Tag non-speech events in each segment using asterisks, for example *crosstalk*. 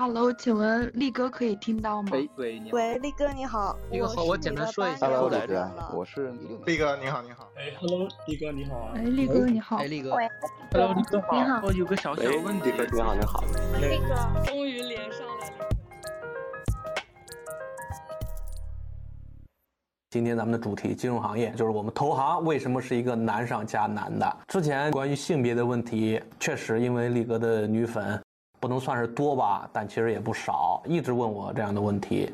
Hello，请问力哥可以听到吗？喂喂，你好。喂，力哥你好。力哥好，我简单说一下。Hello，来力哥，我是力哥，你好，你好。哎，Hello，力哥你好啊。哎，力哥你好。哎，力哥。Hello，力哥好。你好。我有个小小问题。力哥你好，你好。力哥，终于连上了。今天咱们的主题金融行业，就是我们投行为什么是一个难上加难的。之前关于性别的问题，确实因为力哥的女粉不能算是多吧，但其实也不少，一直问我这样的问题。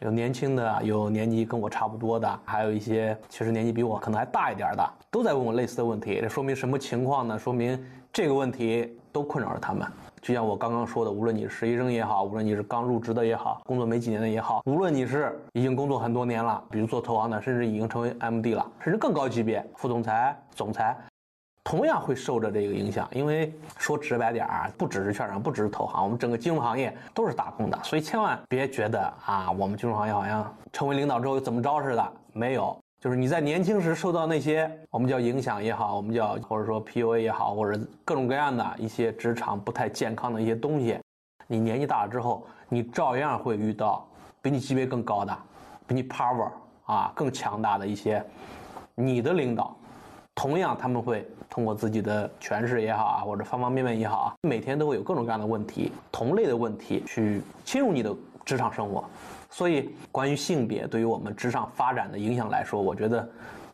有年轻的，有年纪跟我差不多的，还有一些其实年纪比我可能还大一点的，都在问我类似的问题。这说明什么情况呢？说明这个问题都困扰着他们。就像我刚刚说的，无论你是实习生也好，无论你是刚入职的也好，工作没几年的也好，无论你是已经工作很多年了，比如做投行的，甚至已经成为 MD 了，甚至更高级别副总裁、总裁，同样会受着这个影响。因为说直白点儿，不只是券商，不只是投行，我们整个金融行业都是打工的，所以千万别觉得啊，我们金融行业好像成为领导之后怎么着似的，没有。就是你在年轻时受到那些我们叫影响也好，我们叫或者说 PUA 也好，或者各种各样的一些职场不太健康的一些东西，你年纪大了之后，你照样会遇到比你级别更高的、比你 power 啊更强大的一些你的领导，同样他们会通过自己的诠释也好啊，或者方方面面也好啊，每天都会有各种各样的问题、同类的问题去侵入你的职场生活。所以，关于性别对于我们职场发展的影响来说，我觉得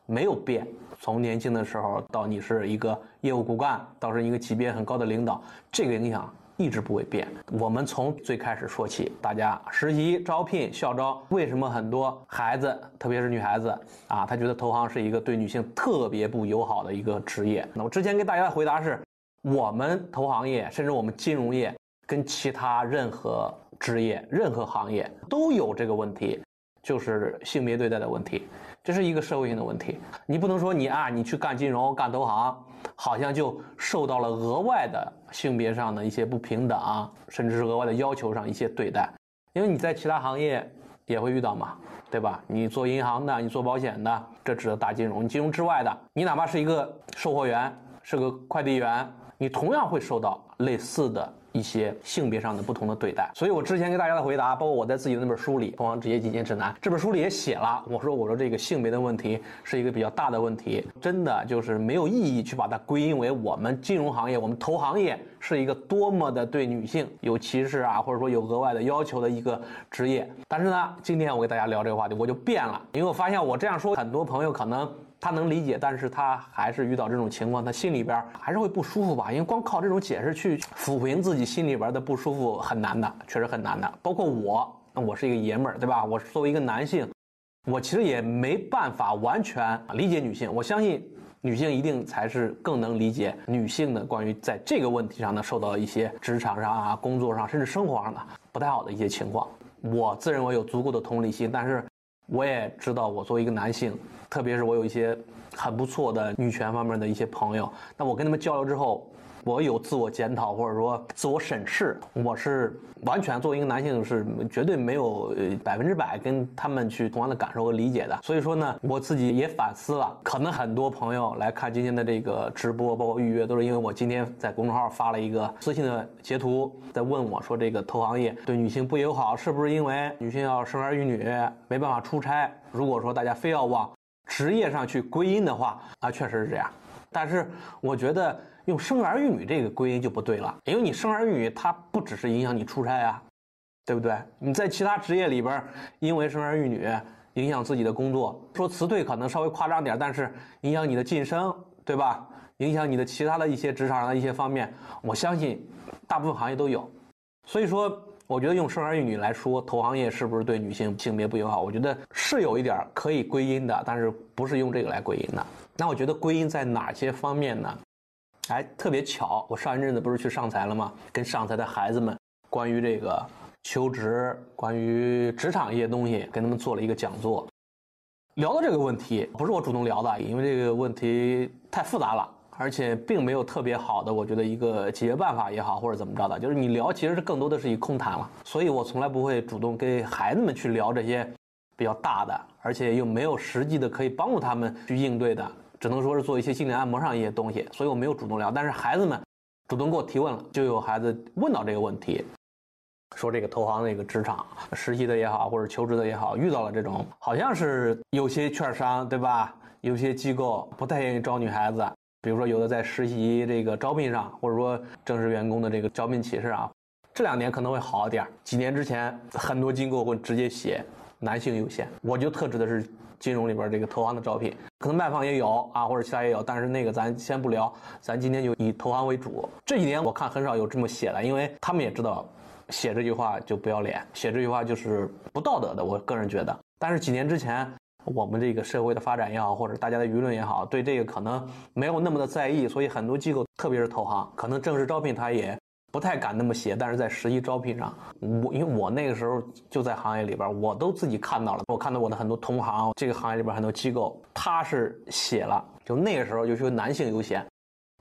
没有变。从年轻的时候到你是一个业务骨干，到是一个级别很高的领导，这个影响一直不会变。我们从最开始说起，大家实习、招聘、校招，为什么很多孩子，特别是女孩子啊，她觉得投行是一个对女性特别不友好的一个职业？那我之前给大家的回答是，我们投行业，甚至我们金融业，跟其他任何职业、任何行业都有这个问题，就是性别对待的问题，这是一个社会性的问题。你不能说你啊，你去干金融、干投行，好像就受到了额外的性别上的一些不平等，甚至是额外的要求上一些对待，因为你在其他行业也会遇到嘛，对吧？你做银行的，你做保险的，这指的大金融。金融之外的，你哪怕是一个售货员，是个快递员，你同样会受到类似的。一些性别上的不同的对待，所以我之前给大家的回答，包括我在自己的那本书里《投行职业进阶指南》这本书里也写了，我说我说这个性别的问题是一个比较大的问题，真的就是没有意义去把它归因为我们金融行业、我们投行业是一个多么的对女性有歧视啊，或者说有额外的要求的一个职业。但是呢，今天我给大家聊这个话题，我就变了，因为我发现我这样说，很多朋友可能。他能理解，但是他还是遇到这种情况，他心里边还是会不舒服吧？因为光靠这种解释去抚平自己心里边的不舒服很难的，确实很难的。包括我，我是一个爷们儿，对吧？我作为一个男性，我其实也没办法完全理解女性。我相信女性一定才是更能理解女性的关于在这个问题上呢受到一些职场上啊、工作上甚至生活上的不太好的一些情况。我自认为有足够的同理心，但是。我也知道，我作为一个男性，特别是我有一些很不错的女权方面的一些朋友，那我跟他们交流之后，我有自我检讨或者说自我审视，我是完全作为一个男性是绝对没有百分之百跟他们去同样的感受和理解的。所以说呢，我自己也反思了，可能很多朋友来看今天的这个直播，包括预约，都是因为我今天在公众号发了一个私信的截图，在问我说这个投行业对女性不友好，是不是因为女性要生儿育女，没办法出差？如果说大家非要往职业上去归因的话，啊，确实是这样。但是我觉得用生儿育女这个归因就不对了，因为你生儿育女，它不只是影响你出差啊，对不对？你在其他职业里边，因为生儿育女影响自己的工作，说辞退可能稍微夸张点，但是影响你的晋升，对吧？影响你的其他的一些职场上的一些方面，我相信大部分行业都有。所以说，我觉得用生儿育女来说，投行业是不是对女性性别不友好？我觉得是有一点可以归因的，但是不是用这个来归因的。那我觉得归因在哪些方面呢？哎，特别巧，我上一阵子不是去上财了吗？跟上财的孩子们关于这个求职、关于职场一些东西，跟他们做了一个讲座。聊到这个问题，不是我主动聊的，因为这个问题太复杂了，而且并没有特别好的，我觉得一个解决办法也好，或者怎么着的，就是你聊其实是更多的是一空谈了。所以我从来不会主动跟孩子们去聊这些比较大的，而且又没有实际的可以帮助他们去应对的。只能说是做一些心理按摩上一些东西，所以我没有主动聊。但是孩子们主动给我提问了，就有孩子问到这个问题。说这个投行那个职场实习的也好，或者求职的也好，遇到了这种好像是有些券商对吧？有些机构不太愿意招女孩子，比如说有的在实习这个招聘上，或者说正式员工的这个招聘启事啊，这两年可能会好一点。几年之前，很多机构会直接写男性优先。我就特指的是金融里边这个投行的招聘，可能卖方也有啊，或者其他也有，但是那个咱先不聊，咱今天就以投行为主。这几年我看很少有这么写的，因为他们也知道写这句话就不要脸，写这句话就是不道德的。我个人觉得，但是几年之前。我们这个社会的发展也好，或者大家的舆论也好，对这个可能没有那么的在意，所以很多机构，特别是投行，可能正式招聘他也不太敢那么写。但是在实习招聘上，我因为我那个时候就在行业里边，我都自己看到了，我看到我的很多同行，这个行业里边很多机构，他是写了，就那个时候就是男性优先，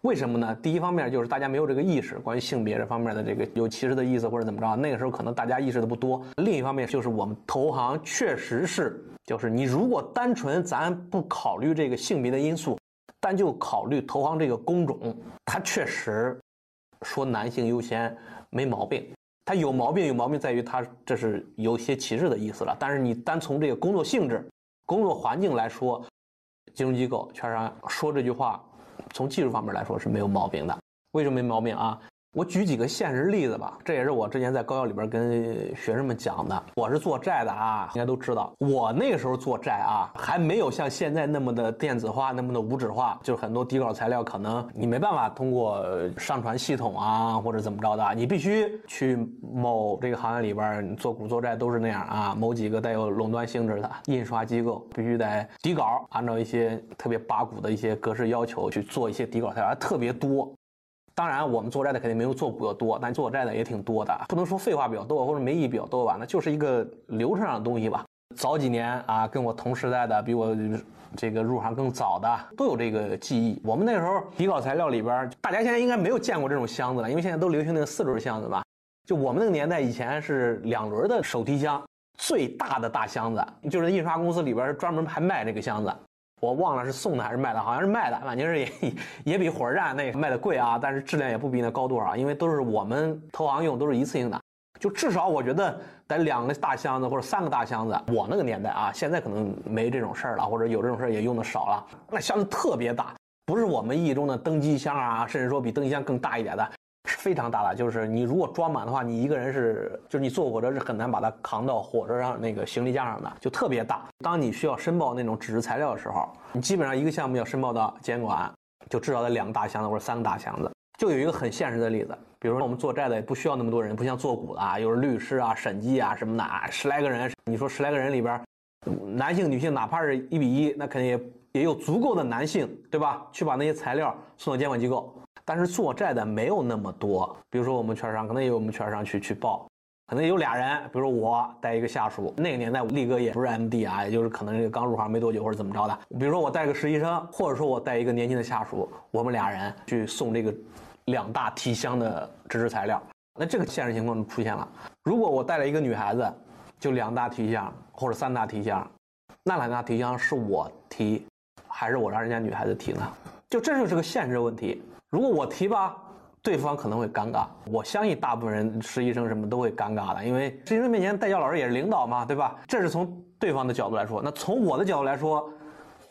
为什么呢？第一方面就是大家没有这个意识，关于性别这方面的这个有歧视的意思或者怎么着，那个时候可能大家意识的不多。另一方面就是我们投行确实是。就是你如果单纯咱不考虑这个性别的因素，单就考虑投行这个工种，它确实说男性优先没毛病。他有毛病有毛病在于他这是有些歧视的意思了。但是你单从这个工作性质、工作环境来说，金融机构券商说这句话，从技术方面来说是没有毛病的。为什么没毛病啊？我举几个现实例子吧，这也是我之前在高校里边跟学生们讲的。我是做债的啊，应该都知道。我那个时候做债啊，还没有像现在那么的电子化，那么的无纸化，就是很多底稿材料可能你没办法通过上传系统啊，或者怎么着的，你必须去某这个行业里边做股做债都是那样啊。某几个带有垄断性质的印刷机构，必须得底稿按照一些特别八股的一些格式要求去做一些底稿材料，特别多。当然，我们做债的肯定没有做股的多，但做债的也挺多的。不能说废话比较多或者没意义比较多吧，那就是一个流程上的东西吧。早几年啊，跟我同时代的，比我这个入行更早的，都有这个记忆。我们那时候底稿材料里边，大家现在应该没有见过这种箱子了，因为现在都流行那个四轮箱子吧。就我们那个年代，以前是两轮的手提箱，最大的大箱子，就是印刷公司里边专门还卖这个箱子。我忘了是送的还是卖的，好像是卖的，反正是也 *laughs* 也比火车站那个卖的贵啊，但是质量也不比那高多少，因为都是我们投行用，都是一次性的，就至少我觉得得两个大箱子或者三个大箱子。我那个年代啊，现在可能没这种事儿了，或者有这种事儿也用的少了。那箱子特别大，不是我们意义中的登机箱啊，甚至说比登机箱更大一点的。非常大的，就是你如果装满的话，你一个人是，就是你坐火车是很难把它扛到火车上那个行李架上的，就特别大。当你需要申报那种纸质材料的时候，你基本上一个项目要申报到监管，就至少得两个大箱子或者三个大箱子。就有一个很现实的例子，比如说我们做债的也不需要那么多人，不像做股的啊，有律师啊、审计啊什么的，十来个人。你说十来个人里边，男性、女性哪怕是一比一，那肯定也也有足够的男性，对吧？去把那些材料送到监管机构。但是做债的没有那么多，比如说我们券商可能也有我们券商去去报，可能有俩人，比如说我带一个下属，那个年代力哥也不是 MD 啊，也就是可能这个刚入行没多久或者怎么着的，比如说我带个实习生，或者说我带一个年轻的下属，我们俩人去送这个两大提箱的纸质材料，那这个现实情况就出现了。如果我带了一个女孩子，就两大提箱或者三大提箱，那两大提箱是我提，还是我让人家女孩子提呢？就这就是个现实问题。如果我提吧，对方可能会尴尬。我相信大部分人实习生什么都会尴尬的，因为实习生面前代教老师也是领导嘛，对吧？这是从对方的角度来说。那从我的角度来说，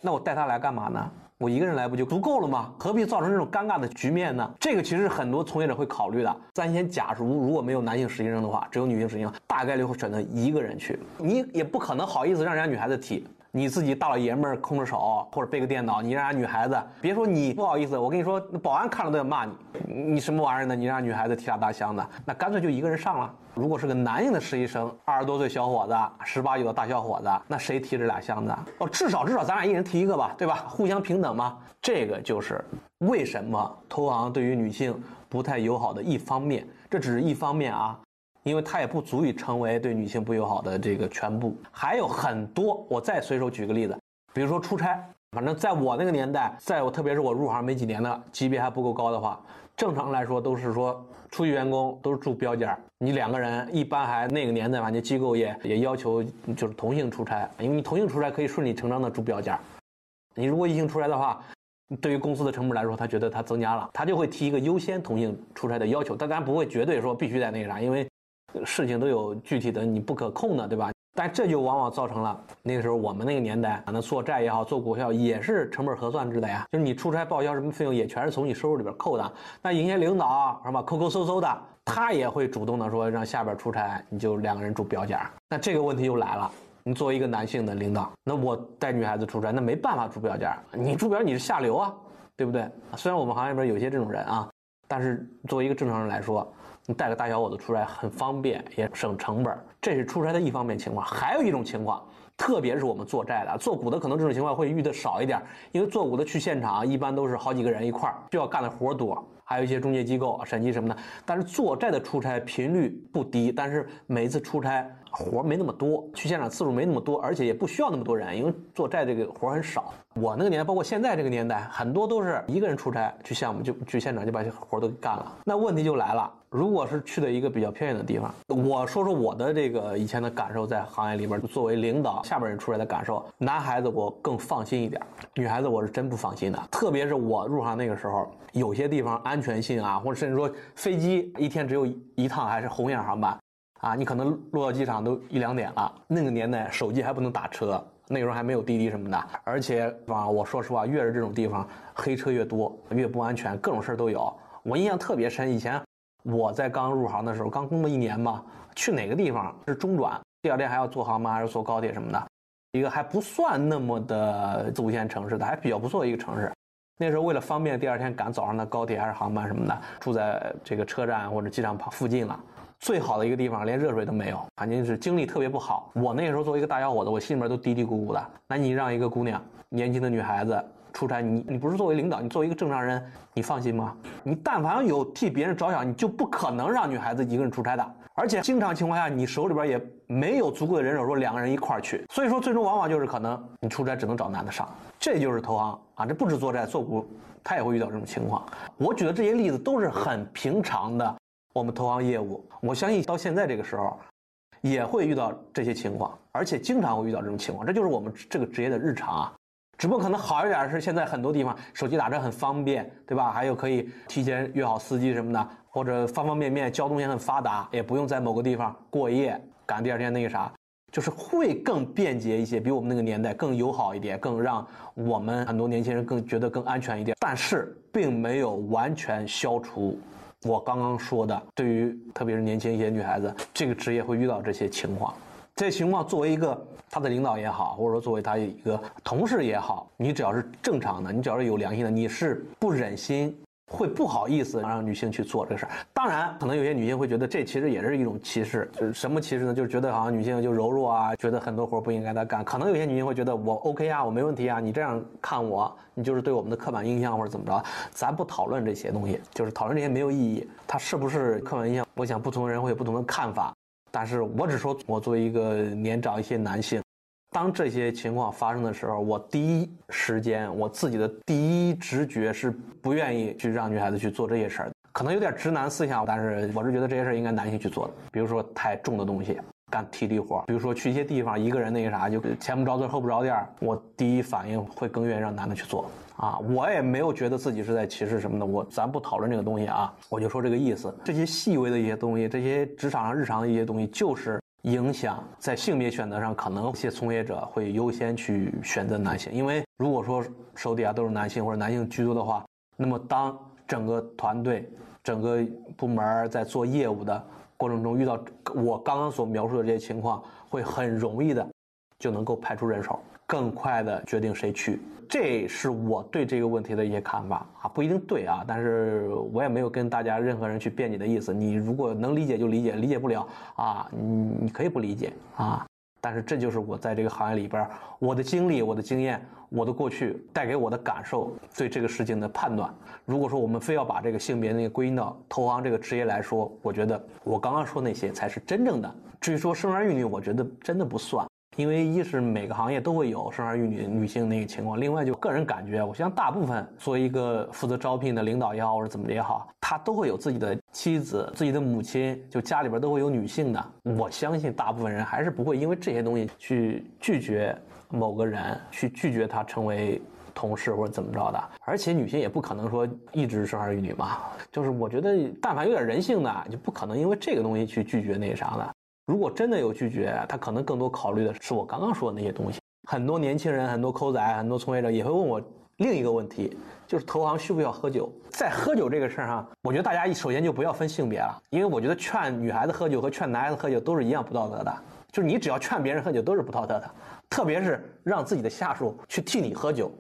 那我带他来干嘛呢？我一个人来不就足够了吗？何必造成这种尴尬的局面呢？这个其实很多从业者会考虑的。咱先假如如果没有男性实习生的话，只有女性实习生，大概率会选择一个人去。你也不可能好意思让人家女孩子提。你自己大老爷们儿空着手或者背个电脑，你让女孩子别说你不好意思，我跟你说，那保安看了都要骂你，你什么玩意儿呢？你让女孩子提俩大箱子，那干脆就一个人上了。如果是个男性的实习生，二十多岁小伙子，十八九的大小伙子，那谁提这俩箱子？哦，至少至少咱俩一人提一个吧，对吧？互相平等嘛。这个就是为什么投行对于女性不太友好的一方面，这只是一方面啊。因为它也不足以成为对女性不友好的这个全部，还有很多。我再随手举个例子，比如说出差，反正在我那个年代，在我特别是我入行没几年的级别还不够高的话，正常来说都是说初级员工都是住标间儿你两个人一般还那个年代反正机构也也要求就是同性出差，因为你同性出差可以顺理成章的住标间儿你如果异性出差的话，对于公司的成本来说，他觉得他增加了，他就会提一个优先同性出差的要求，但当然不会绝对说必须在那个啥，因为。事情都有具体的你不可控的，对吧？但这就往往造成了那个时候我们那个年代，那做债也好，做股票也是成本核算制的呀。就是你出差报销什么费用，也全是从你收入里边扣的。那有些领导是吧，抠抠搜搜的，他也会主动的说让下边出差，你就两个人住标间。那这个问题又来了，你作为一个男性的领导，那我带女孩子出差，那没办法住标间。你住标你是下流啊，对不对？虽然我们行业里边有些这种人啊，但是作为一个正常人来说。你带个大小伙子出差很方便，也省成本，这是出差的一方面情况。还有一种情况，特别是我们做债的、做股的，可能这种情况会遇的少一点，因为做股的去现场一般都是好几个人一块儿，需要干的活多，还有一些中介机构审计什么的。但是做债的出差频率不低，但是每一次出差。活没那么多，去现场次数没那么多，而且也不需要那么多人，因为做债这个活很少。我那个年代，包括现在这个年代，很多都是一个人出差去项目，就去现场就把这活都给干了。那问题就来了，如果是去的一个比较偏远的地方，我说说我的这个以前的感受，在行业里边作为领导，下边人出来的感受，男孩子我更放心一点，女孩子我是真不放心的。特别是我入行那个时候，有些地方安全性啊，或者甚至说飞机一天只有一趟还是红眼航班。啊，你可能落到机场都一两点了。那个年代手机还不能打车，那时候还没有滴滴什么的。而且啊，我说实话，越是这种地方，黑车越多，越不安全，各种事儿都有。我印象特别深，以前我在刚入行的时候，刚工作一年吧，去哪个地方是中转，第二天还要坐航班还是坐高铁什么的，一个还不算那么的四五线城市的，还比较不错的一个城市。那时候为了方便第二天赶早上的高铁还是航班什么的，住在这个车站或者机场旁附近了。最好的一个地方，连热水都没有，反正是经历特别不好。我那时候作为一个大小伙子，我心里面都嘀嘀咕咕的。那你让一个姑娘，年轻的女孩子出差，你你不是作为领导，你作为一个正常人，你放心吗？你但凡有替别人着想，你就不可能让女孩子一个人出差的。而且经常情况下，你手里边也没有足够的人手，说两个人一块儿去。所以说，最终往往就是可能你出差只能找男的上。这就是投行啊，这不止做债做股，他也会遇到这种情况。我举的这些例子都是很平常的。我们投行业务，我相信到现在这个时候，也会遇到这些情况，而且经常会遇到这种情况，这就是我们这个职业的日常啊。只不过可能好一点是现在很多地方手机打车很方便，对吧？还有可以提前约好司机什么的，或者方方面面交通也很发达，也不用在某个地方过夜，赶第二天那个啥，就是会更便捷一些，比我们那个年代更友好一点，更让我们很多年轻人更觉得更安全一点。但是并没有完全消除。我刚刚说的，对于特别是年轻一些女孩子，这个职业会遇到这些情况。这情况作为一个他的领导也好，或者说作为他一个同事也好，你只要是正常的，你只要是有良心的，你是不忍心。会不好意思让女性去做这个事儿，当然，可能有些女性会觉得这其实也是一种歧视，就是什么歧视呢？就是觉得好像女性就柔弱啊，觉得很多活不应该她干。可能有些女性会觉得我 OK 啊，我没问题啊，你这样看我，你就是对我们的刻板印象或者怎么着？咱不讨论这些东西，就是讨论这些没有意义。它是不是刻板印象？我想不同人会有不同的看法，但是我只说，我作为一个年长一些男性。当这些情况发生的时候，我第一时间我自己的第一直觉是不愿意去让女孩子去做这些事儿，可能有点直男思想，但是我是觉得这些事儿应该男性去做的。比如说太重的东西，干体力活，比如说去一些地方一个人那个啥，就前不着村后不着店，我第一反应会更愿意让男的去做。啊，我也没有觉得自己是在歧视什么的，我咱不讨论这个东西啊，我就说这个意思。这些细微的一些东西，这些职场上日常的一些东西，就是。影响在性别选择上，可能一些从业者会优先去选择男性，因为如果说手底下都是男性或者男性居多的话，那么当整个团队、整个部门在做业务的过程中遇到我刚刚所描述的这些情况，会很容易的就能够派出人手，更快的决定谁去。这是我对这个问题的一些看法啊，不一定对啊，但是我也没有跟大家任何人去辩解的意思。你如果能理解就理解，理解不了啊，你你可以不理解啊。但是这就是我在这个行业里边我的经历、我的经验、我的过去带给我的感受，对这个事情的判断。如果说我们非要把这个性别那个归因到投行这个职业来说，我觉得我刚刚说那些才是真正的。至于说生儿育女，我觉得真的不算。因为一是每个行业都会有生儿育女女性那个情况，另外就个人感觉，我相信大部分作为一个负责招聘的领导也好，或者怎么的也好，他都会有自己的妻子、自己的母亲，就家里边都会有女性的。我相信大部分人还是不会因为这些东西去拒绝某个人，去拒绝他成为同事或者怎么着的。而且女性也不可能说一直生儿育女嘛，就是我觉得但凡有点人性的，就不可能因为这个东西去拒绝那啥的。如果真的有拒绝，他可能更多考虑的是我刚刚说的那些东西。很多年轻人、很多抠仔、很多从业者也会问我另一个问题，就是投行需不需要喝酒？在喝酒这个事儿上，我觉得大家首先就不要分性别了，因为我觉得劝女孩子喝酒和劝男孩子喝酒都是一样不道德的。就是你只要劝别人喝酒都是不道德的，特别是让自己的下属去替你喝酒，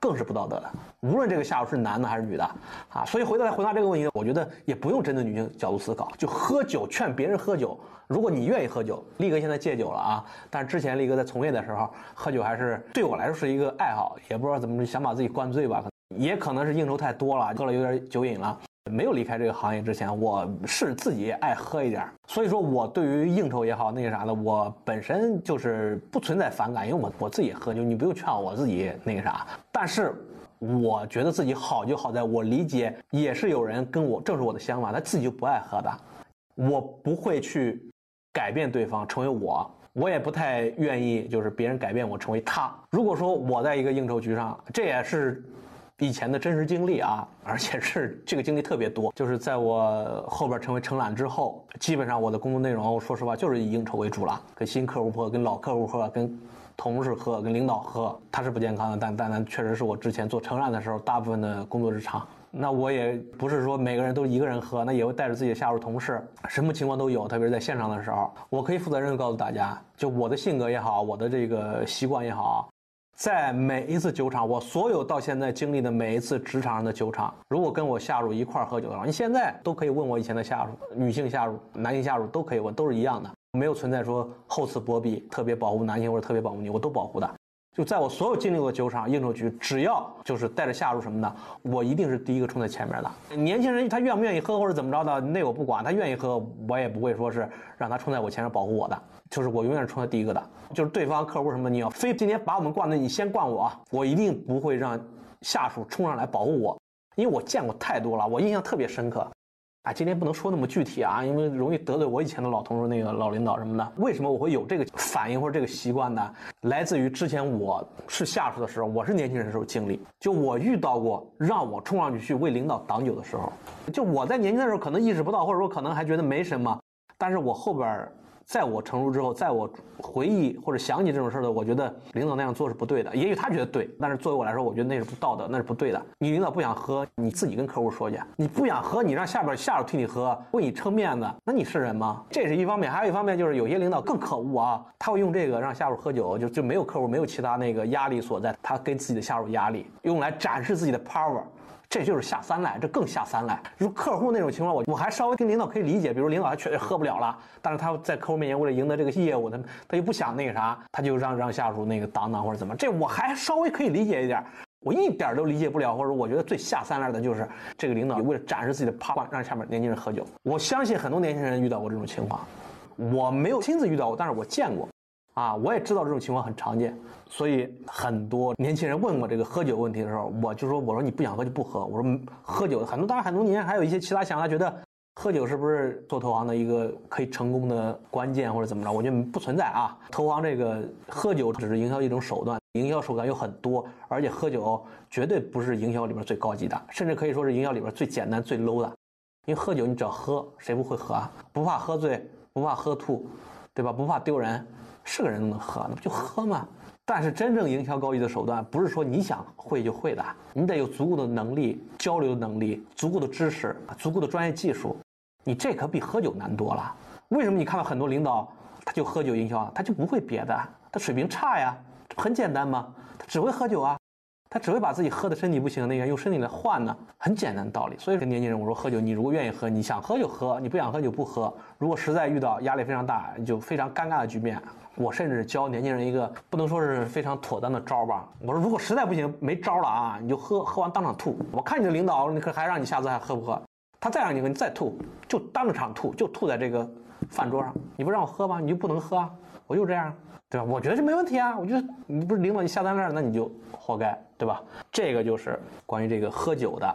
更是不道德的。无论这个下属是男的还是女的，啊，所以回头来回答这个问题，我觉得也不用针对女性角度思考，就喝酒劝别人喝酒。如果你愿意喝酒，力哥现在戒酒了啊，但是之前力哥在从业的时候，喝酒还是对我来说是一个爱好，也不知道怎么想把自己灌醉吧，也可能是应酬太多了，喝了有点酒瘾了。没有离开这个行业之前，我是自己爱喝一点所以说我对于应酬也好，那个啥的，我本身就是不存在反感，因为我我自己喝酒，你不用劝我，自己那个啥。但是我觉得自己好就好在我理解，也是有人跟我正是我的想法，他自己就不爱喝的，我不会去改变对方成为我，我也不太愿意就是别人改变我成为他。如果说我在一个应酬局上，这也是。以前的真实经历啊，而且是这个经历特别多。就是在我后边成为承揽之后，基本上我的工作内容，说实话就是以应酬为主了，跟新客户喝，跟老客户喝，跟同事喝，跟领导喝，它是不健康的。但但但确实是我之前做承揽的时候，大部分的工作日常。那我也不是说每个人都一个人喝，那也会带着自己的下属同事，什么情况都有。特别是在现场的时候，我可以负责任的告诉大家，就我的性格也好，我的这个习惯也好。在每一次酒场，我所有到现在经历的每一次职场上的酒场，如果跟我下属一块儿喝酒的话，你现在都可以问我以前的下属，女性下属、男性下属都可以问，都是一样的，没有存在说厚此薄彼，特别保护男性或者特别保护你，我都保护的。就在我所有经历过酒场、应酬局，只要就是带着下属什么的，我一定是第一个冲在前面的。年轻人他愿不愿意喝或者怎么着的，那我不管，他愿意喝，我也不会说是让他冲在我前面保护我的。就是我永远是冲在第一个的，就是对方客户什么，你要非今天把我们灌的，你先灌我，我一定不会让下属冲上来保护我，因为我见过太多了，我印象特别深刻。啊，今天不能说那么具体啊，因为容易得罪我以前的老同事、那个老领导什么的。为什么我会有这个反应或者这个习惯呢？来自于之前我是下属的时候，我是年轻人的时候经历，就我遇到过让我冲上去去为领导挡酒的时候，就我在年轻的时候可能意识不到，或者说可能还觉得没什么，但是我后边。在我成熟之后，在我回忆或者想起这种事儿的，我觉得领导那样做是不对的。也许他觉得对，但是作为我来说，我觉得那是不道德，那是不对的。你领导不想喝，你自己跟客户说去。你不想喝，你让下边下属替你喝，为你撑面子，那你是人吗？这是一方面，还有一方面就是有些领导更可恶啊，他会用这个让下属喝酒，就就没有客户，没有其他那个压力所在，他给自己的下属压力，用来展示自己的 power。这就是下三滥，这更下三滥。如客户那种情况，我我还稍微跟领导可以理解，比如领导他确实喝不了了，但是他在客户面前为了赢得这个业务，他他又不想那个啥，他就让让下属那个挡挡或者怎么，这我还稍微可以理解一点。我一点都理解不了，或者我觉得最下三滥的就是这个领导为了展示自己的 power，让下面年轻人喝酒。我相信很多年轻人遇到过这种情况，我没有亲自遇到过，但是我见过。啊，我也知道这种情况很常见，所以很多年轻人问我这个喝酒问题的时候，我就说，我说你不想喝就不喝。我说喝酒很多，当然很多年还有一些其他想法，觉得喝酒是不是做投行的一个可以成功的关键或者怎么着？我觉得不存在啊。投行这个喝酒只是营销一种手段，营销手段有很多，而且喝酒绝对不是营销里边最高级的，甚至可以说是营销里边最简单最 low 的。因为喝酒你只要喝，谁不会喝啊？不怕喝醉，不怕喝吐，对吧？不怕丢人。是个人都能喝，那不就喝吗？但是真正营销高级的手段，不是说你想会就会的，你得有足够的能力、交流能力、足够的知识、足够的专业技术。你这可比喝酒难多了。为什么你看到很多领导他就喝酒营销啊，他就不会别的，他水平差呀？很简单吗？他只会喝酒啊。他只会把自己喝的身体不行那个用身体来换呢，很简单的道理。所以跟年轻人我说，喝酒你如果愿意喝，你想喝就喝，你不想喝就不喝。如果实在遇到压力非常大，就非常尴尬的局面，我甚至教年轻人一个不能说是非常妥当的招吧。我说如果实在不行没招了啊，你就喝，喝完当场吐。我看你的领导，你可还让你下次还喝不喝？他再让你喝，你再吐，就当场吐，就吐在这个饭桌上。你不让我喝吗？你就不能喝啊？我就这样。对吧？我觉得这没问题啊。我觉得你不是领导你下单那儿，那你就活该，对吧？这个就是关于这个喝酒的。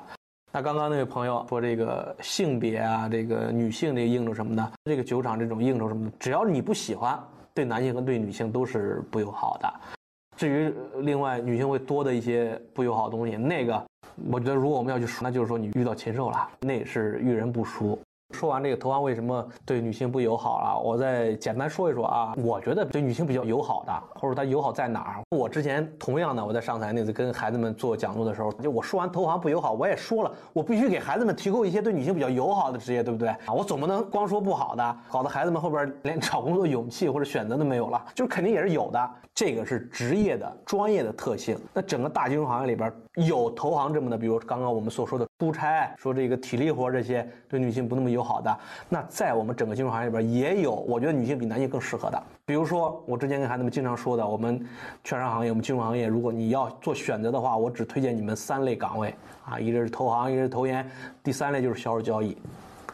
那刚刚那位朋友说这个性别啊，这个女性这应酬什么的，这个酒场这种应酬什么的，只要你不喜欢，对男性和对女性都是不友好的。至于另外女性会多的一些不友好东西，那个我觉得如果我们要去说，那就是说你遇到禽兽了，那是遇人不淑。说完这个投行为什么对女性不友好了，我再简单说一说啊。我觉得对女性比较友好的，或者它友好在哪儿？我之前同样的，我在上台那次跟孩子们做讲座的时候，就我说完投行不友好，我也说了，我必须给孩子们提供一些对女性比较友好的职业，对不对啊？我总不能光说不好的，搞得孩子们后边连找工作勇气或者选择都没有了，就是肯定也是有的。这个是职业的专业的特性。那整个大金融行业里边有投行这么的，比如刚刚我们所说的出差，说这个体力活这些对女性不那么友好的。那在我们整个金融行业里边也有，我觉得女性比男性更适合的。比如说我之前跟孩子们经常说的，我们券商行业，我们金融行业，如果你要做选择的话，我只推荐你们三类岗位啊，一个是投行，一个是投研，第三类就是销售交易。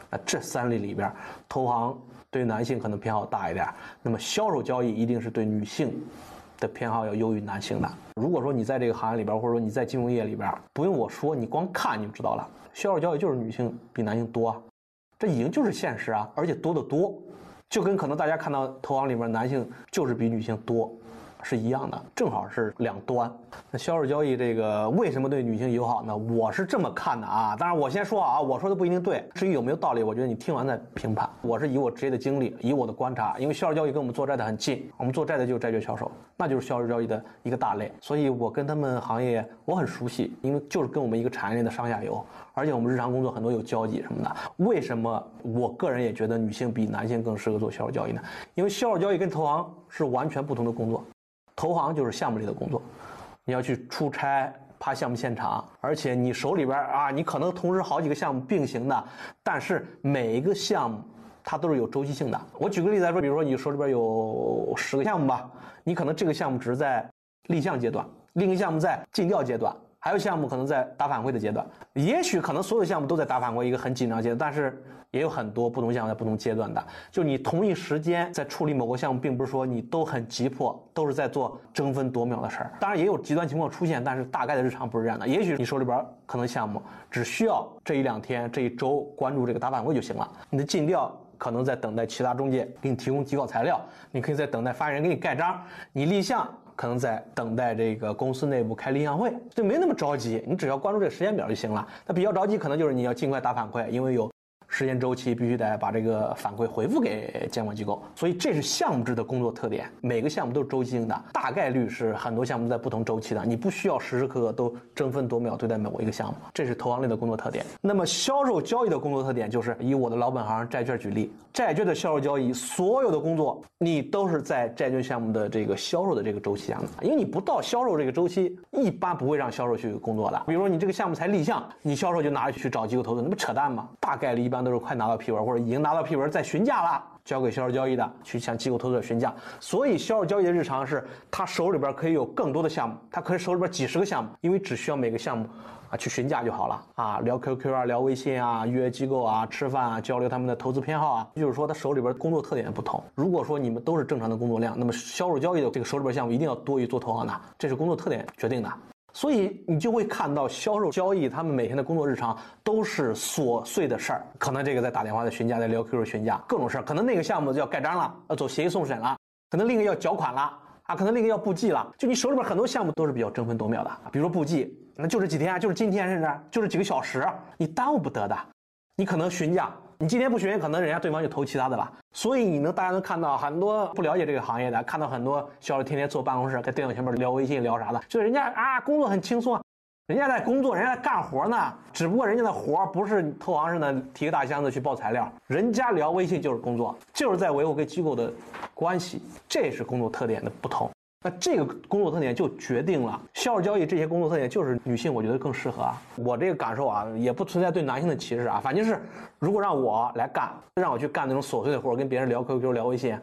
那这三类里边，投行对男性可能偏好大一点，那么销售交易一定是对女性。的偏好要优于男性的。如果说你在这个行业里边，或者说你在金融业里边，不用我说，你光看你就知道了。销售交易就是女性比男性多，这已经就是现实啊，而且多得多，就跟可能大家看到投行里面男性就是比女性多。是一样的，正好是两端。那销售交易这个为什么对女性友好呢？我是这么看的啊。当然，我先说啊，我说的不一定对。至于有没有道理，我觉得你听完再评判。我是以我职业的经历，以我的观察，因为销售交易跟我们做债的很近，我们做债的就是债券销售，那就是销售交易的一个大类。所以我跟他们行业我很熟悉，因为就是跟我们一个产业链的上下游，而且我们日常工作很多有交集什么的。为什么我个人也觉得女性比男性更适合做销售交易呢？因为销售交易跟投行是完全不同的工作。投行就是项目里的工作，你要去出差爬项目现场，而且你手里边啊，你可能同时好几个项目并行的，但是每一个项目它都是有周期性的。我举个例子来说，比如说你手里边有十个项目吧，你可能这个项目只是在立项阶段，另一个项目在尽调阶段。还有项目可能在打反馈的阶段，也许可能所有项目都在打反馈一个很紧张阶段，但是也有很多不同项目在不同阶段的。就你同一时间在处理某个项目，并不是说你都很急迫，都是在做争分夺秒的事儿。当然也有极端情况出现，但是大概的日常不是这样的。也许你手里边可能项目只需要这一两天、这一周关注这个打反馈就行了。你的尽调可能在等待其他中介给你提供底稿材料，你可以在等待发言人给你盖章，你立项。可能在等待这个公司内部开立项会，就没那么着急，你只要关注这个时间表就行了。那比较着急，可能就是你要尽快打反馈，因为有。时间周期必须得把这个反馈回复给监管机构，所以这是项目制的工作特点。每个项目都是周期性的，大概率是很多项目在不同周期的，你不需要时时刻刻都争分夺秒对待某一个项目。这是投行类的工作特点。那么销售交易的工作特点就是以我的老本行债券举例，债券的销售交易，所有的工作你都是在债券项目的这个销售的这个周期下的，因为你不到销售这个周期，一般不会让销售去工作的。比如说你这个项目才立项，你销售就拿着去找机构投资，那不扯淡吗？大概率一般。都是快拿到批文或者已经拿到批文在询价了，交给销售交易的去向机构投资者询价。所以销售交易的日常是他手里边可以有更多的项目，他可以手里边几十个项目，因为只需要每个项目啊去询价就好了啊，聊 QQ 啊，聊微信啊，约机构啊，吃饭啊，交流他们的投资偏好啊。就是说他手里边工作特点不同。如果说你们都是正常的工作量，那么销售交易的这个手里边项目一定要多于做投行的，这是工作特点决定的。所以你就会看到销售交易，他们每天的工作日常都是琐碎的事儿，可能这个在打电话、在询价、在聊 QQ 询价，各种事儿。可能那个项目就要盖章了，要走协议送审了，可能另一个要缴款了啊，可能另一个要布记了。就你手里边很多项目都是比较争分夺秒的，比如说布记，那就是几天啊，就是今天，甚至就是几个小时，你耽误不得的。你可能询价。你今天不学，可能人家对方就投其他的了。所以你能大家能看到很多不了解这个行业的，看到很多销售天天坐办公室，在电脑前面聊微信聊啥的，就人家啊工作很轻松，人家在工作，人家在干活呢。只不过人家的活不是投行似的提个大箱子去报材料，人家聊微信就是工作，就是在维护跟机构的关系，这是工作特点的不同。那这个工作特点就决定了销售交易这些工作特点就是女性，我觉得更适合啊。我这个感受啊，也不存在对男性的歧视啊。反正是，如果让我来干，让我去干那种琐碎的活，跟别人聊 QQ、聊微信，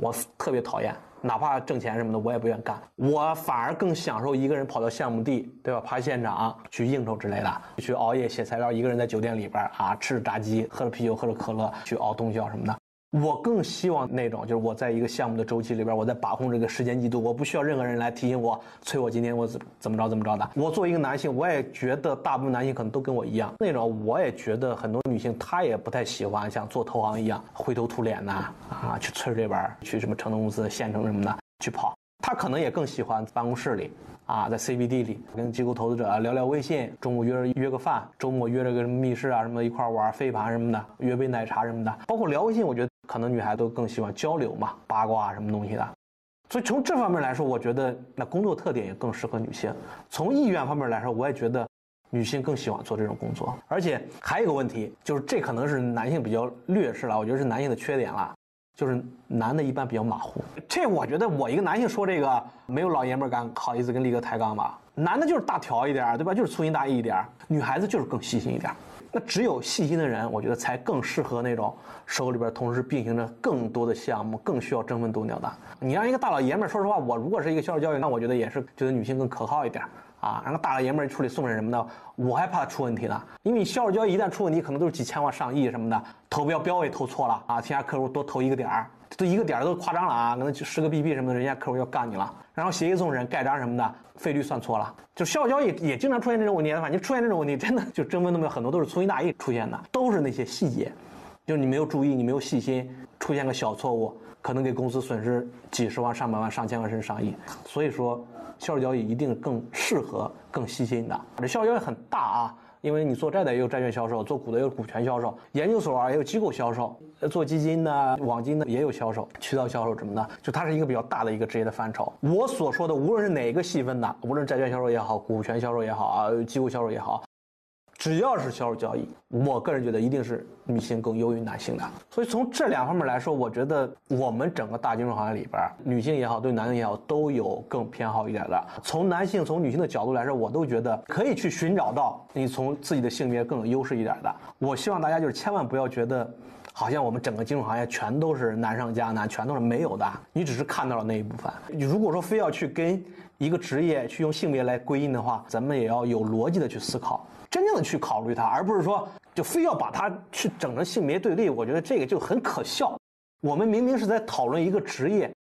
我特别讨厌。哪怕挣钱什么的，我也不愿干。我反而更享受一个人跑到项目地，对吧？爬现场去应酬之类的，去熬夜写材料，一个人在酒店里边啊，吃着炸鸡，喝着啤酒，喝着可乐，去熬通宵什么的。我更希望那种，就是我在一个项目的周期里边，我在把控这个时间季度，我不需要任何人来提醒我、催我今天我怎怎么着怎么着的。我作为一个男性，我也觉得大部分男性可能都跟我一样，那种我也觉得很多女性她也不太喜欢像做投行一样灰头土脸的啊，去村这边去什么城投公司、县城什么的去跑。她可能也更喜欢办公室里啊，在 CBD 里跟机构投资者聊聊微信，中午约约个饭，周末约了个什么密室啊什么一块玩飞盘什么的，约杯奶茶什么的，包括聊微信，我觉得可能女孩都更喜欢交流嘛，八卦什么东西的。所以从这方面来说，我觉得那工作特点也更适合女性。从意愿方面来说，我也觉得女性更喜欢做这种工作。而且还有一个问题，就是这可能是男性比较劣势了，我觉得是男性的缺点了，就是男的一般比较马虎。这我觉得我一个男性说这个，没有老爷们敢好意思跟力哥抬杠吧？男的就是大条一点，对吧？就是粗心大意一点，女孩子就是更细心一点。那只有细心的人，我觉得才更适合那种手里边同时并行着更多的项目，更需要争分夺秒的。你让一个大老爷们儿，说实话，我如果是一个销售交易，那我觉得也是觉得女性更可靠一点啊。让个大老爷们儿处理送审什么的，我还怕出问题呢。因为你销售交易一旦出问题，可能都是几千万、上亿什么的，投标标位投错了啊，其他客户多投一个点儿，都一个点儿都夸张了啊，可能十个 BP 什么的，人家客户要干你了。然后协议送人、盖章什么的，费率算错了，就销售交易也经常出现这种问题。反正出现这种问题，真的就争分夺秒，很多都是粗心大意出现的，都是那些细节，就是你没有注意，你没有细心，出现个小错误，可能给公司损失几十万、上百万、上千万甚至上亿。所以说，销售交易一定更适合更细心的。这销售交易很大啊。因为你做债的也有债券销售，做股的也有股权销售，研究所啊也有机构销售，做基金的、网金的也有销售，渠道销售什么的，就它是一个比较大的一个职业的范畴。我所说的，无论是哪个细分的，无论债券销售也好，股权销售也好啊，机构销售也好。只要是销售交易，我个人觉得一定是女性更优于男性的。所以从这两方面来说，我觉得我们整个大金融行业里边，女性也好，对男性也好，都有更偏好一点的。从男性、从女性的角度来说，我都觉得可以去寻找到你从自己的性别更有优势一点的。我希望大家就是千万不要觉得，好像我们整个金融行业全都是难上加难，全都是没有的。你只是看到了那一部分。如果说非要去跟一个职业去用性别来归因的话，咱们也要有逻辑的去思考。真正的去考虑它，而不是说就非要把它去整成性别对立，我觉得这个就很可笑。我们明明是在讨论一个职业，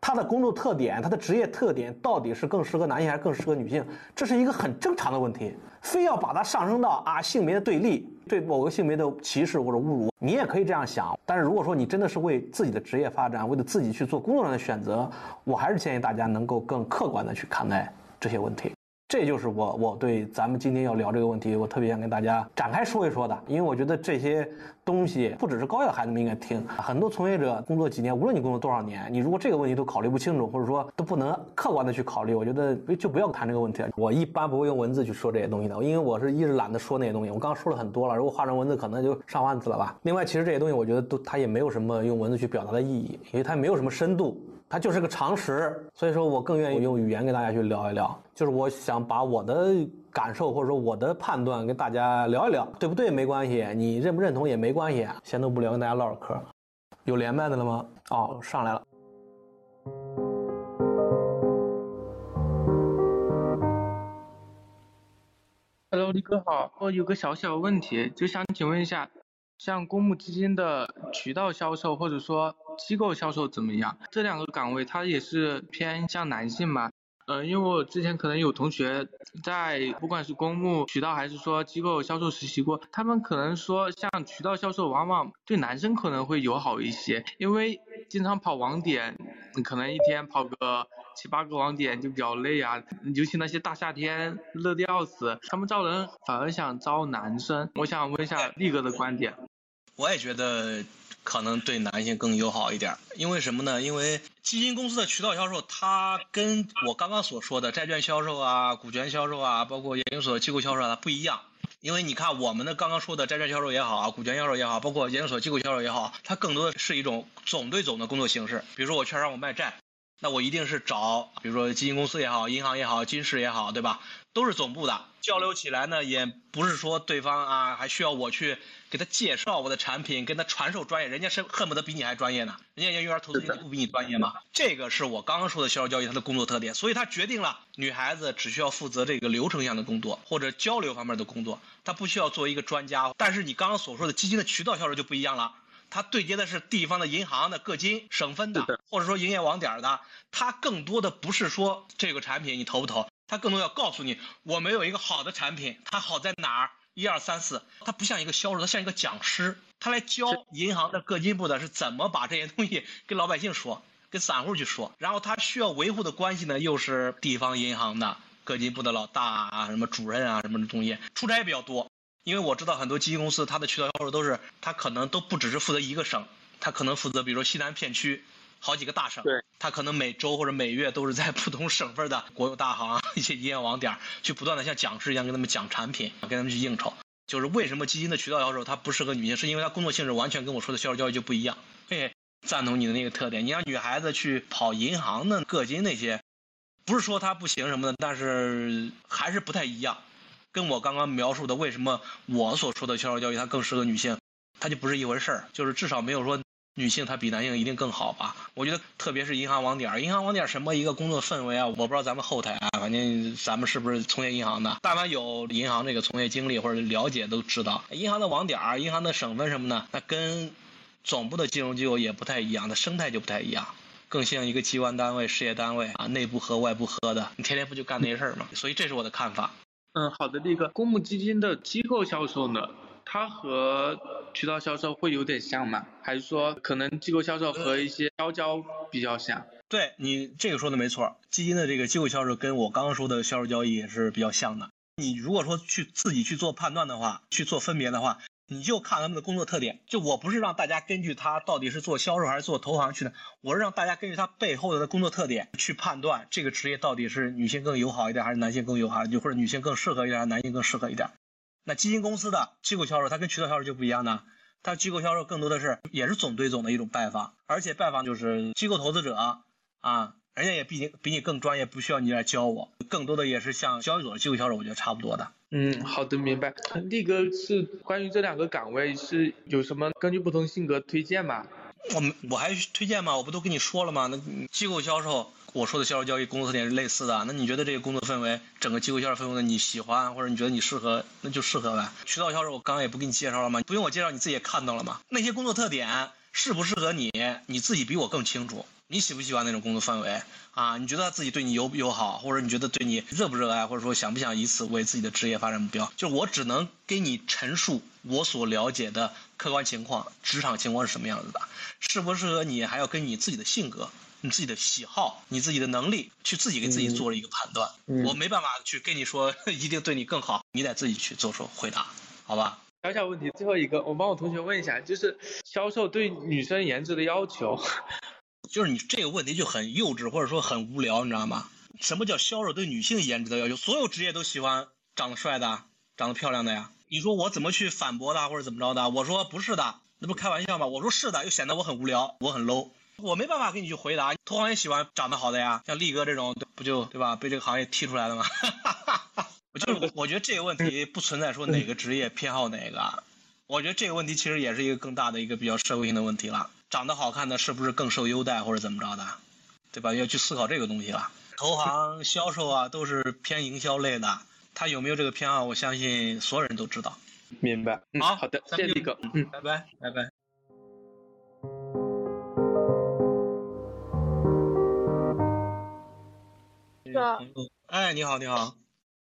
它的工作特点，它的职业特点到底是更适合男性还是更适合女性，这是一个很正常的问题。非要把它上升到啊性别的对立，对某个性别的歧视或者侮辱，你也可以这样想。但是如果说你真的是为自己的职业发展，为了自己去做工作上的选择，我还是建议大家能够更客观的去看待这些问题。这就是我我对咱们今天要聊这个问题，我特别想跟大家展开说一说的，因为我觉得这些东西不只是高校孩子们应该听，很多从业者工作几年，无论你工作多少年，你如果这个问题都考虑不清楚，或者说都不能客观的去考虑，我觉得就不要谈这个问题了。我一般不会用文字去说这些东西的，因为我是一直懒得说那些东西。我刚刚说了很多了，如果画成文字，可能就上万字了吧。另外，其实这些东西我觉得都它也没有什么用文字去表达的意义，因为它没有什么深度。它就是个常识，所以说我更愿意用语言跟大家去聊一聊。就是我想把我的感受或者说我的判断跟大家聊一聊，对不对？没关系，你认不认同也没关系，闲都不聊，跟大家唠唠嗑。有连麦的了吗？哦，上来了。Hello，李哥好，我有个小小问题，就想请问一下。像公募基金的渠道销售或者说机构销售怎么样？这两个岗位它也是偏向男性嘛？呃，因为我之前可能有同学在不管是公募渠道还是说机构销售实习过，他们可能说像渠道销售往往对男生可能会友好一些，因为经常跑网点，可能一天跑个七八个网点就比较累啊，尤其那些大夏天热的要死，他们招人反而想招男生。我想问一下力哥的观点。我也觉得可能对男性更友好一点，因为什么呢？因为基金公司的渠道销售，它跟我刚刚所说的债券销售啊、股权销售啊，包括研究所机构销售啊它不一样。因为你看我们的刚刚说的债券销售也好啊，股权销售也好，包括研究所机构销售也好，它更多的是一种总对总的工作形式。比如说我券商我卖债，那我一定是找，比如说基金公司也好，银行也好，金市也好，对吧？都是总部的，交流起来呢，也不是说对方啊还需要我去。给他介绍我的产品，跟他传授专业，人家是恨不得比你还专业呢。人家研究员投资不比你专业吗？这个是我刚刚说的销售交易他的工作特点，所以他决定了女孩子只需要负责这个流程上的工作或者交流方面的工作，她不需要做一个专家。但是你刚刚所说的基金的渠道销售就不一样了，它对接的是地方的银行的各金、省分的，或者说营业网点的，它更多的不是说这个产品你投不投，它更多要告诉你我们有一个好的产品，它好在哪儿。一二三四，它不像一个销售，它像一个讲师，他来教银行的各金部的是怎么把这些东西跟老百姓说，跟散户去说，然后他需要维护的关系呢，又是地方银行的各级部的老大啊，什么主任啊，什么的东西，出差也比较多。因为我知道很多基金公司，它的渠道销售都是，它可能都不只是负责一个省，它可能负责，比如说西南片区，好几个大省，对，它可能每周或者每月都是在不同省份的国有大行、*laughs* 一些营业网点去不断的像讲师一样跟他们讲产品，跟他们去应酬。就是为什么基金的渠道销售它不适合女性，是因为它工作性质完全跟我说的销售教育就不一样。嘿，赞同你的那个特点。你让女孩子去跑银行的个金那些，不是说她不行什么的，但是还是不太一样。跟我刚刚描述的为什么我所说的销售教育它更适合女性，它就不是一回事儿。就是至少没有说女性她比男性一定更好吧？我觉得特别是银行网点，银行网点什么一个工作氛围啊，我不知道咱们后台啊，反正咱们是不是从业银行的？但凡有银行这个从业经历或者了解都知道，银行的网点、银行的省份什么的，那跟总部的金融机构也不太一样，那生态就不太一样，更像一个机关单位、事业单位啊，内部和外部合的，你天天不就干那些事儿吗？所以这是我的看法。嗯，好的，那个公募基金的机构销售呢，它和渠道销售会有点像吗？还是说可能机构销售和一些交交比较像？对你这个说的没错，基金的这个机构销售跟我刚刚说的销售交易也是比较像的。你如果说去自己去做判断的话，去做分别的话，你就看他们的工作特点。就我不是让大家根据他到底是做销售还是做投行去的，我是让大家根据他背后的工作特点去判断这个职业到底是女性更友好一点还是男性更友好，就或者女性更适合一点还是男性更适合一点。那基金公司的机构销售，它跟渠道销售就不一样呢，它机构销售更多的是也是总对总的一种拜访，而且拜访就是机构投资者啊，人家也比你比你更专业，不需要你来教我，更多的也是像交易所的机构销售，我觉得差不多的。嗯，好的，明白。力哥是关于这两个岗位是有什么根据不同性格推荐吗？我们我还推荐吗？我不都跟你说了吗？那机构销售，我说的销售交易工作特点是类似的。那你觉得这个工作氛围，整个机构销售氛围你喜欢，或者你觉得你适合，那就适合呗。渠道销售我刚刚也不给你介绍了吗？不用我介绍，你自己也看到了吗？那些工作特点适不适合你，你自己比我更清楚。你喜不喜欢那种工作氛围啊？你觉得他自己对你友不友好，或者你觉得对你热不热爱，或者说想不想以此为自己的职业发展目标？就是我只能给你陈述我所了解的客观情况，职场情况是什么样子的，适不适合你，还要跟你自己的性格、你自己的喜好、你自己的能力去自己给自己做了一个判断。我没办法去跟你说 *laughs* 一定对你更好，你得自己去做出回答，好吧？小小问题，最后一个，我帮我同学问一下，就是销售对女生颜值的要求。*laughs* 就是你这个问题就很幼稚，或者说很无聊，你知道吗？什么叫销售对女性颜值的要求？所有职业都喜欢长得帅的、长得漂亮的呀。你说我怎么去反驳他，或者怎么着的？我说不是的，那不开玩笑吗？我说是的，又显得我很无聊，我很 low，我没办法给你去回答。投行也喜欢长得好的呀，像力哥这种，不就对吧？被这个行业踢出来了吗？我 *laughs* 就是我觉得这个问题不存在说哪个职业偏好哪个，我觉得这个问题其实也是一个更大的一个比较社会性的问题了。长得好看的是不是更受优待或者怎么着的，对吧？要去思考这个东西了。投行销售啊，都是偏营销类的，他有没有这个偏好，我相信所有人都知道。明白。好，好的，谢谢力哥。嗯，拜拜，拜拜。哎，你好，你好。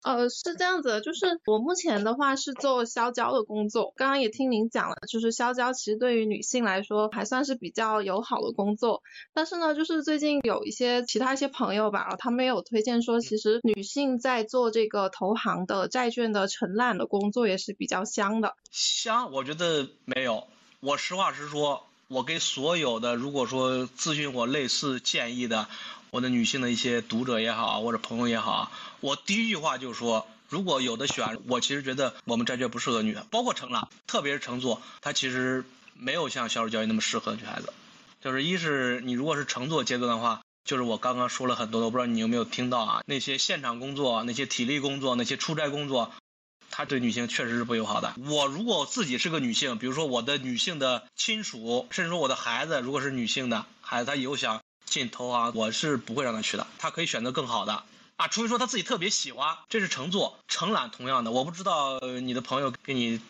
呃，是这样子，就是我目前的话是做销交的工作。刚刚也听您讲了，就是销交其实对于女性来说还算是比较友好的工作。但是呢，就是最近有一些其他一些朋友吧，他们有推荐说，其实女性在做这个投行的债券的承揽的工作也是比较香的。香，我觉得没有。我实话实说，我给所有的如果说咨询我类似建议的。我的女性的一些读者也好，或者朋友也好，我第一句话就说，如果有的选，我其实觉得我们债券不适合女的，包括承揽，特别是乘坐，它其实没有像销售交易那么适合女孩子。就是一是你如果是乘坐阶段的话，就是我刚刚说了很多的，我不知道你有没有听到啊？那些现场工作、那些体力工作、那些出差工作，它对女性确实是不友好的。我如果自己是个女性，比如说我的女性的亲属，甚至说我的孩子，如果是女性的孩子，他以后想。进投行，我是不会让他去的。他可以选择更好的啊，除非说他自己特别喜欢。这是乘坐、承揽同样的。我不知道你的朋友给你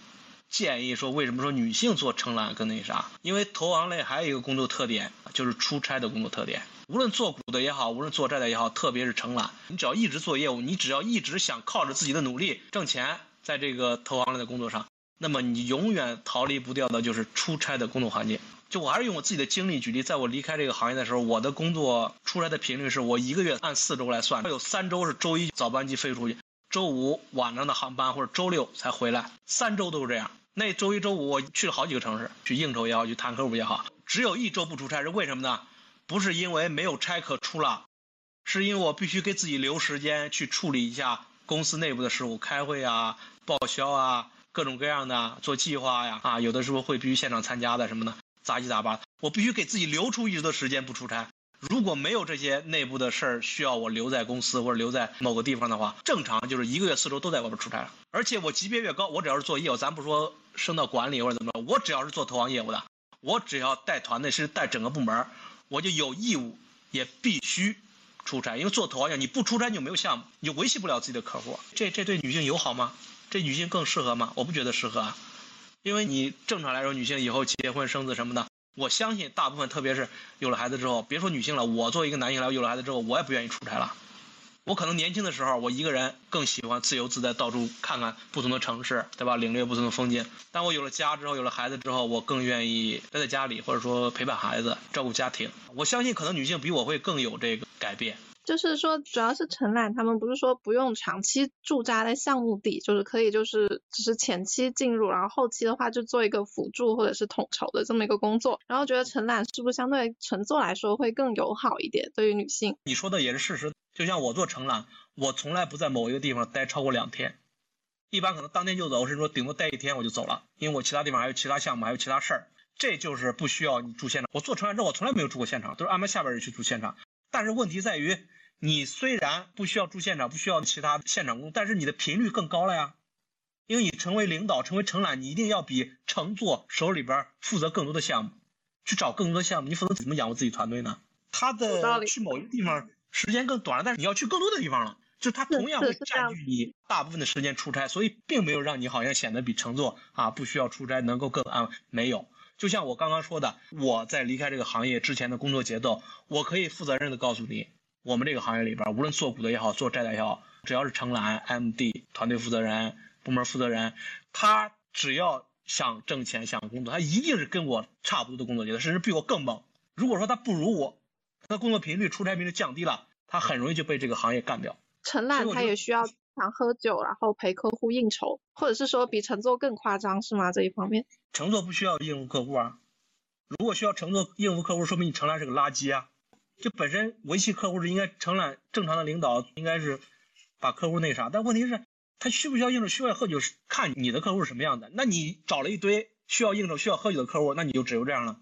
建议说，为什么说女性做承揽更那啥？因为投行类还有一个工作特点，就是出差的工作特点。无论做股的也好，无论做债的也好，特别是承揽，你只要一直做业务，你只要一直想靠着自己的努力挣钱，在这个投行类的工作上，那么你永远逃离不掉的就是出差的工作环境。就我还是用我自己的经历举例，在我离开这个行业的时候，我的工作出来的频率是我一个月按四周来算，有三周是周一早班机飞出去，周五晚上的航班或者周六才回来，三周都是这样。那周一周五我去了好几个城市，去应酬也好，去谈客户也好，只有一周不出差，是为什么呢？不是因为没有差可出了，是因为我必须给自己留时间去处理一下公司内部的事务，开会啊、报销啊、各种各样的做计划呀，啊，有的时候会必须现场参加的什么的，杂七杂八，我必须给自己留出一周的时间不出差。如果没有这些内部的事儿需要我留在公司或者留在某个地方的话，正常就是一个月四周都在外边出差了。而且我级别越高，我只要是做业务，咱不说升到管理或者怎么着，我只要是做投行业务的，我只要带团队是带整个部门，我就有义务也必须出差。因为做投行业，你不出差就没有项目，你就维系不了自己的客户。这这对女性友好吗？这女性更适合吗？我不觉得适合啊，因为你正常来说，女性以后结婚生子什么的。我相信大部分，特别是有了孩子之后，别说女性了，我作为一个男性来，有了孩子之后，我也不愿意出差了。我可能年轻的时候，我一个人更喜欢自由自在，到处看看不同的城市，对吧？领略不同的风景。但我有了家之后，有了孩子之后，我更愿意待在家里，或者说陪伴孩子，照顾家庭。我相信，可能女性比我会更有这个改变。就是说，主要是承揽，他们不是说不用长期驻扎在项目地，就是可以就是只是前期进入，然后后期的话就做一个辅助或者是统筹的这么一个工作。然后觉得承揽是不是相对乘坐来说会更友好一点，对于女性？你说的也是事实，就像我做承揽，我从来不在某一个地方待超过两天，一般可能当天就走，甚至说顶多待一天我就走了，因为我其他地方还有其他项目，还有其他事儿。这就是不需要你住现场。我做承揽之后，我从来没有住过现场，都是安排下边人去住现场。但是问题在于。你虽然不需要住现场，不需要其他现场工，但是你的频率更高了呀，因为你成为领导，成为承揽，你一定要比乘坐手里边负责更多的项目，去找更多的项目，你否则怎么养活自己团队呢？他的去某一个地方时间更短了，但是你要去更多的地方了，就他同样会占据你大部分的时间出差，所以并没有让你好像显得比乘坐啊不需要出差能够更安没有。就像我刚刚说的，我在离开这个行业之前的工作节奏，我可以负责任的告诉你。我们这个行业里边，无论做股的也好，做债的也好，只要是承揽、MD、团队负责人、部门负责人，他只要想挣钱、想工作，他一定是跟我差不多的工作节奏，甚至比我更猛。如果说他不如我，他工作频率、出差频率降低了，他很容易就被这个行业干掉。承揽他也需要常喝酒，然后陪客户应酬，或者是说比乘坐更夸张，是吗？这一方面，乘坐不需要应付客户啊。如果需要乘坐应付客户，说明你承揽是个垃圾啊。就本身维系客户是应该承揽正常的领导应该是把客户那啥，但问题是，他需不需要应酬，需要喝酒，看你的客户是什么样的。那你找了一堆需要应酬、需要喝酒的客户，那你就只有这样了。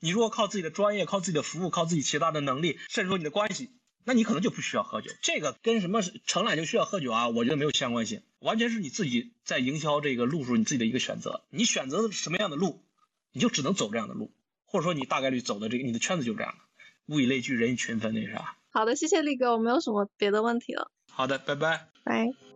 你如果靠自己的专业、靠自己的服务、靠自己其他的能力，甚至说你的关系，那你可能就不需要喝酒。这个跟什么承揽就需要喝酒啊？我觉得没有相关性，完全是你自己在营销这个路数，你自己的一个选择。你选择什么样的路，你就只能走这样的路，或者说你大概率走的这个你的圈子就这样的。物以类聚，人以群分，那啥。好的，谢谢力哥，我没有什么别的问题了。好的，拜拜。拜。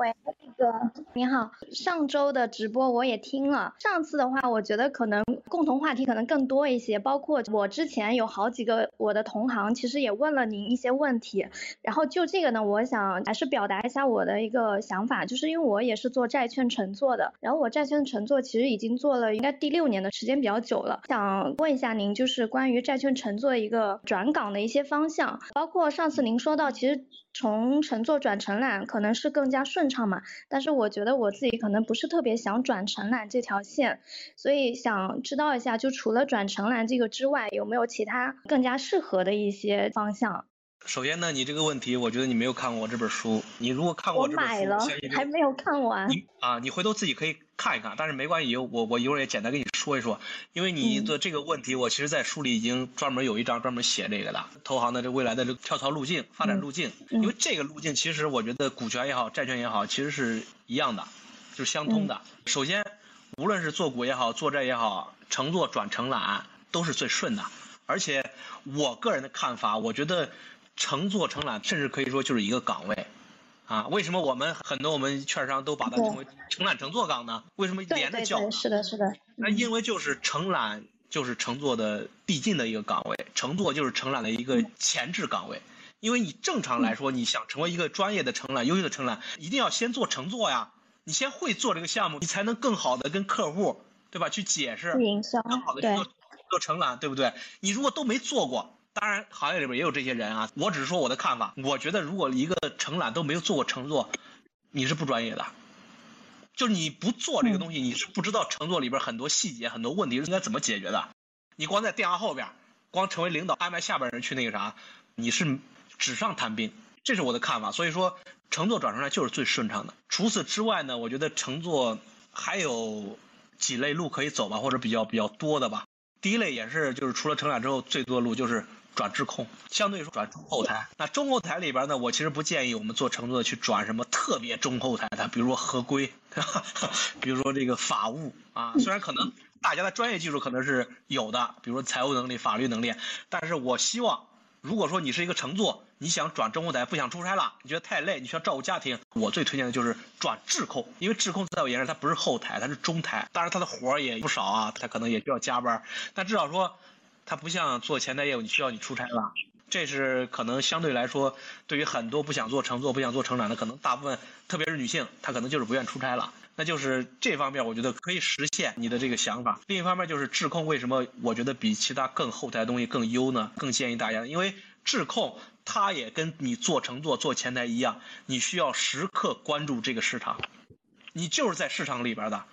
喂。那个你好，上周的直播我也听了。上次的话，我觉得可能共同话题可能更多一些，包括我之前有好几个我的同行，其实也问了您一些问题。然后就这个呢，我想还是表达一下我的一个想法，就是因为我也是做债券乘坐的，然后我债券乘坐其实已经做了应该第六年的时间比较久了，想问一下您，就是关于债券乘坐一个转岗的一些方向，包括上次您说到，其实从乘坐转城缆可能是更加顺畅嘛。但是我觉得我自己可能不是特别想转城缆这条线，所以想知道一下，就除了转城缆这个之外，有没有其他更加适合的一些方向？首先呢，你这个问题，我觉得你没有看过我这本书。你如果看过这本书，我买了，还没有看完。你啊，你回头自己可以看一看，但是没关系，我我一会儿也简单跟你说一说。因为你的这个问题，我其实在书里已经专门有一章专门写这个的，投行的这未来的这个跳槽路径、发展路径。因为这个路径其实我觉得股权也好，债券也好，其实是一样的，就是相通的。首先，无论是做股也好，做债也好，乘坐转承揽都是最顺的。而且我个人的看法，我觉得。乘坐承揽甚至可以说就是一个岗位，啊，为什么我们很多我们券商都把它称为承揽乘坐岗呢？为什么连着叫？是的，是的。那因为就是承揽就是乘坐的递进的一个岗位，乘坐就是承揽的一个前置岗位。因为你正常来说，你想成为一个专业的承揽、优秀的承揽，一定要先做乘坐呀。你先会做这个项目，你才能更好的跟客户，对吧？去解释，营销，更好的去做做承揽，对不对？你如果都没做过，当然行业里边也有这些人啊。我只是说我的看法，我觉得如果一个承揽都没有做过承做，你是不专业的。就是你不做这个东西，你是不知道乘坐里边很多细节、很多问题是应该怎么解决的。你光在电话后边，光成为领导安排下边人去那个啥，你是纸上谈兵。这是我的看法。所以说，乘坐转出来就是最顺畅的。除此之外呢，我觉得乘坐还有几类路可以走吧，或者比较比较多的吧。第一类也是就是除了承揽之后最多的路就是。转智控，相对于说转中后台。那中后台里边呢，我其实不建议我们做乘坐的去转什么特别中后台的，比如说合规，*laughs* 比如说这个法务啊。虽然可能大家的专业技术可能是有的，比如说财务能力、法律能力，但是我希望，如果说你是一个乘坐，你想转中后台，不想出差了，你觉得太累，你需要照顾家庭，我最推荐的就是转智控，因为智控在我眼里它不是后台，它是中台。当然它的活儿也不少啊，它可能也需要加班，但至少说。它不像做前台业务，你需要你出差了，这是可能相对来说，对于很多不想做乘坐、不想做成长的，可能大部分，特别是女性，她可能就是不愿出差了。那就是这方面，我觉得可以实现你的这个想法。另一方面就是质控，为什么我觉得比其他更后台东西更优呢？更建议大家，因为质控它也跟你做乘坐、做前台一样，你需要时刻关注这个市场，你就是在市场里边的。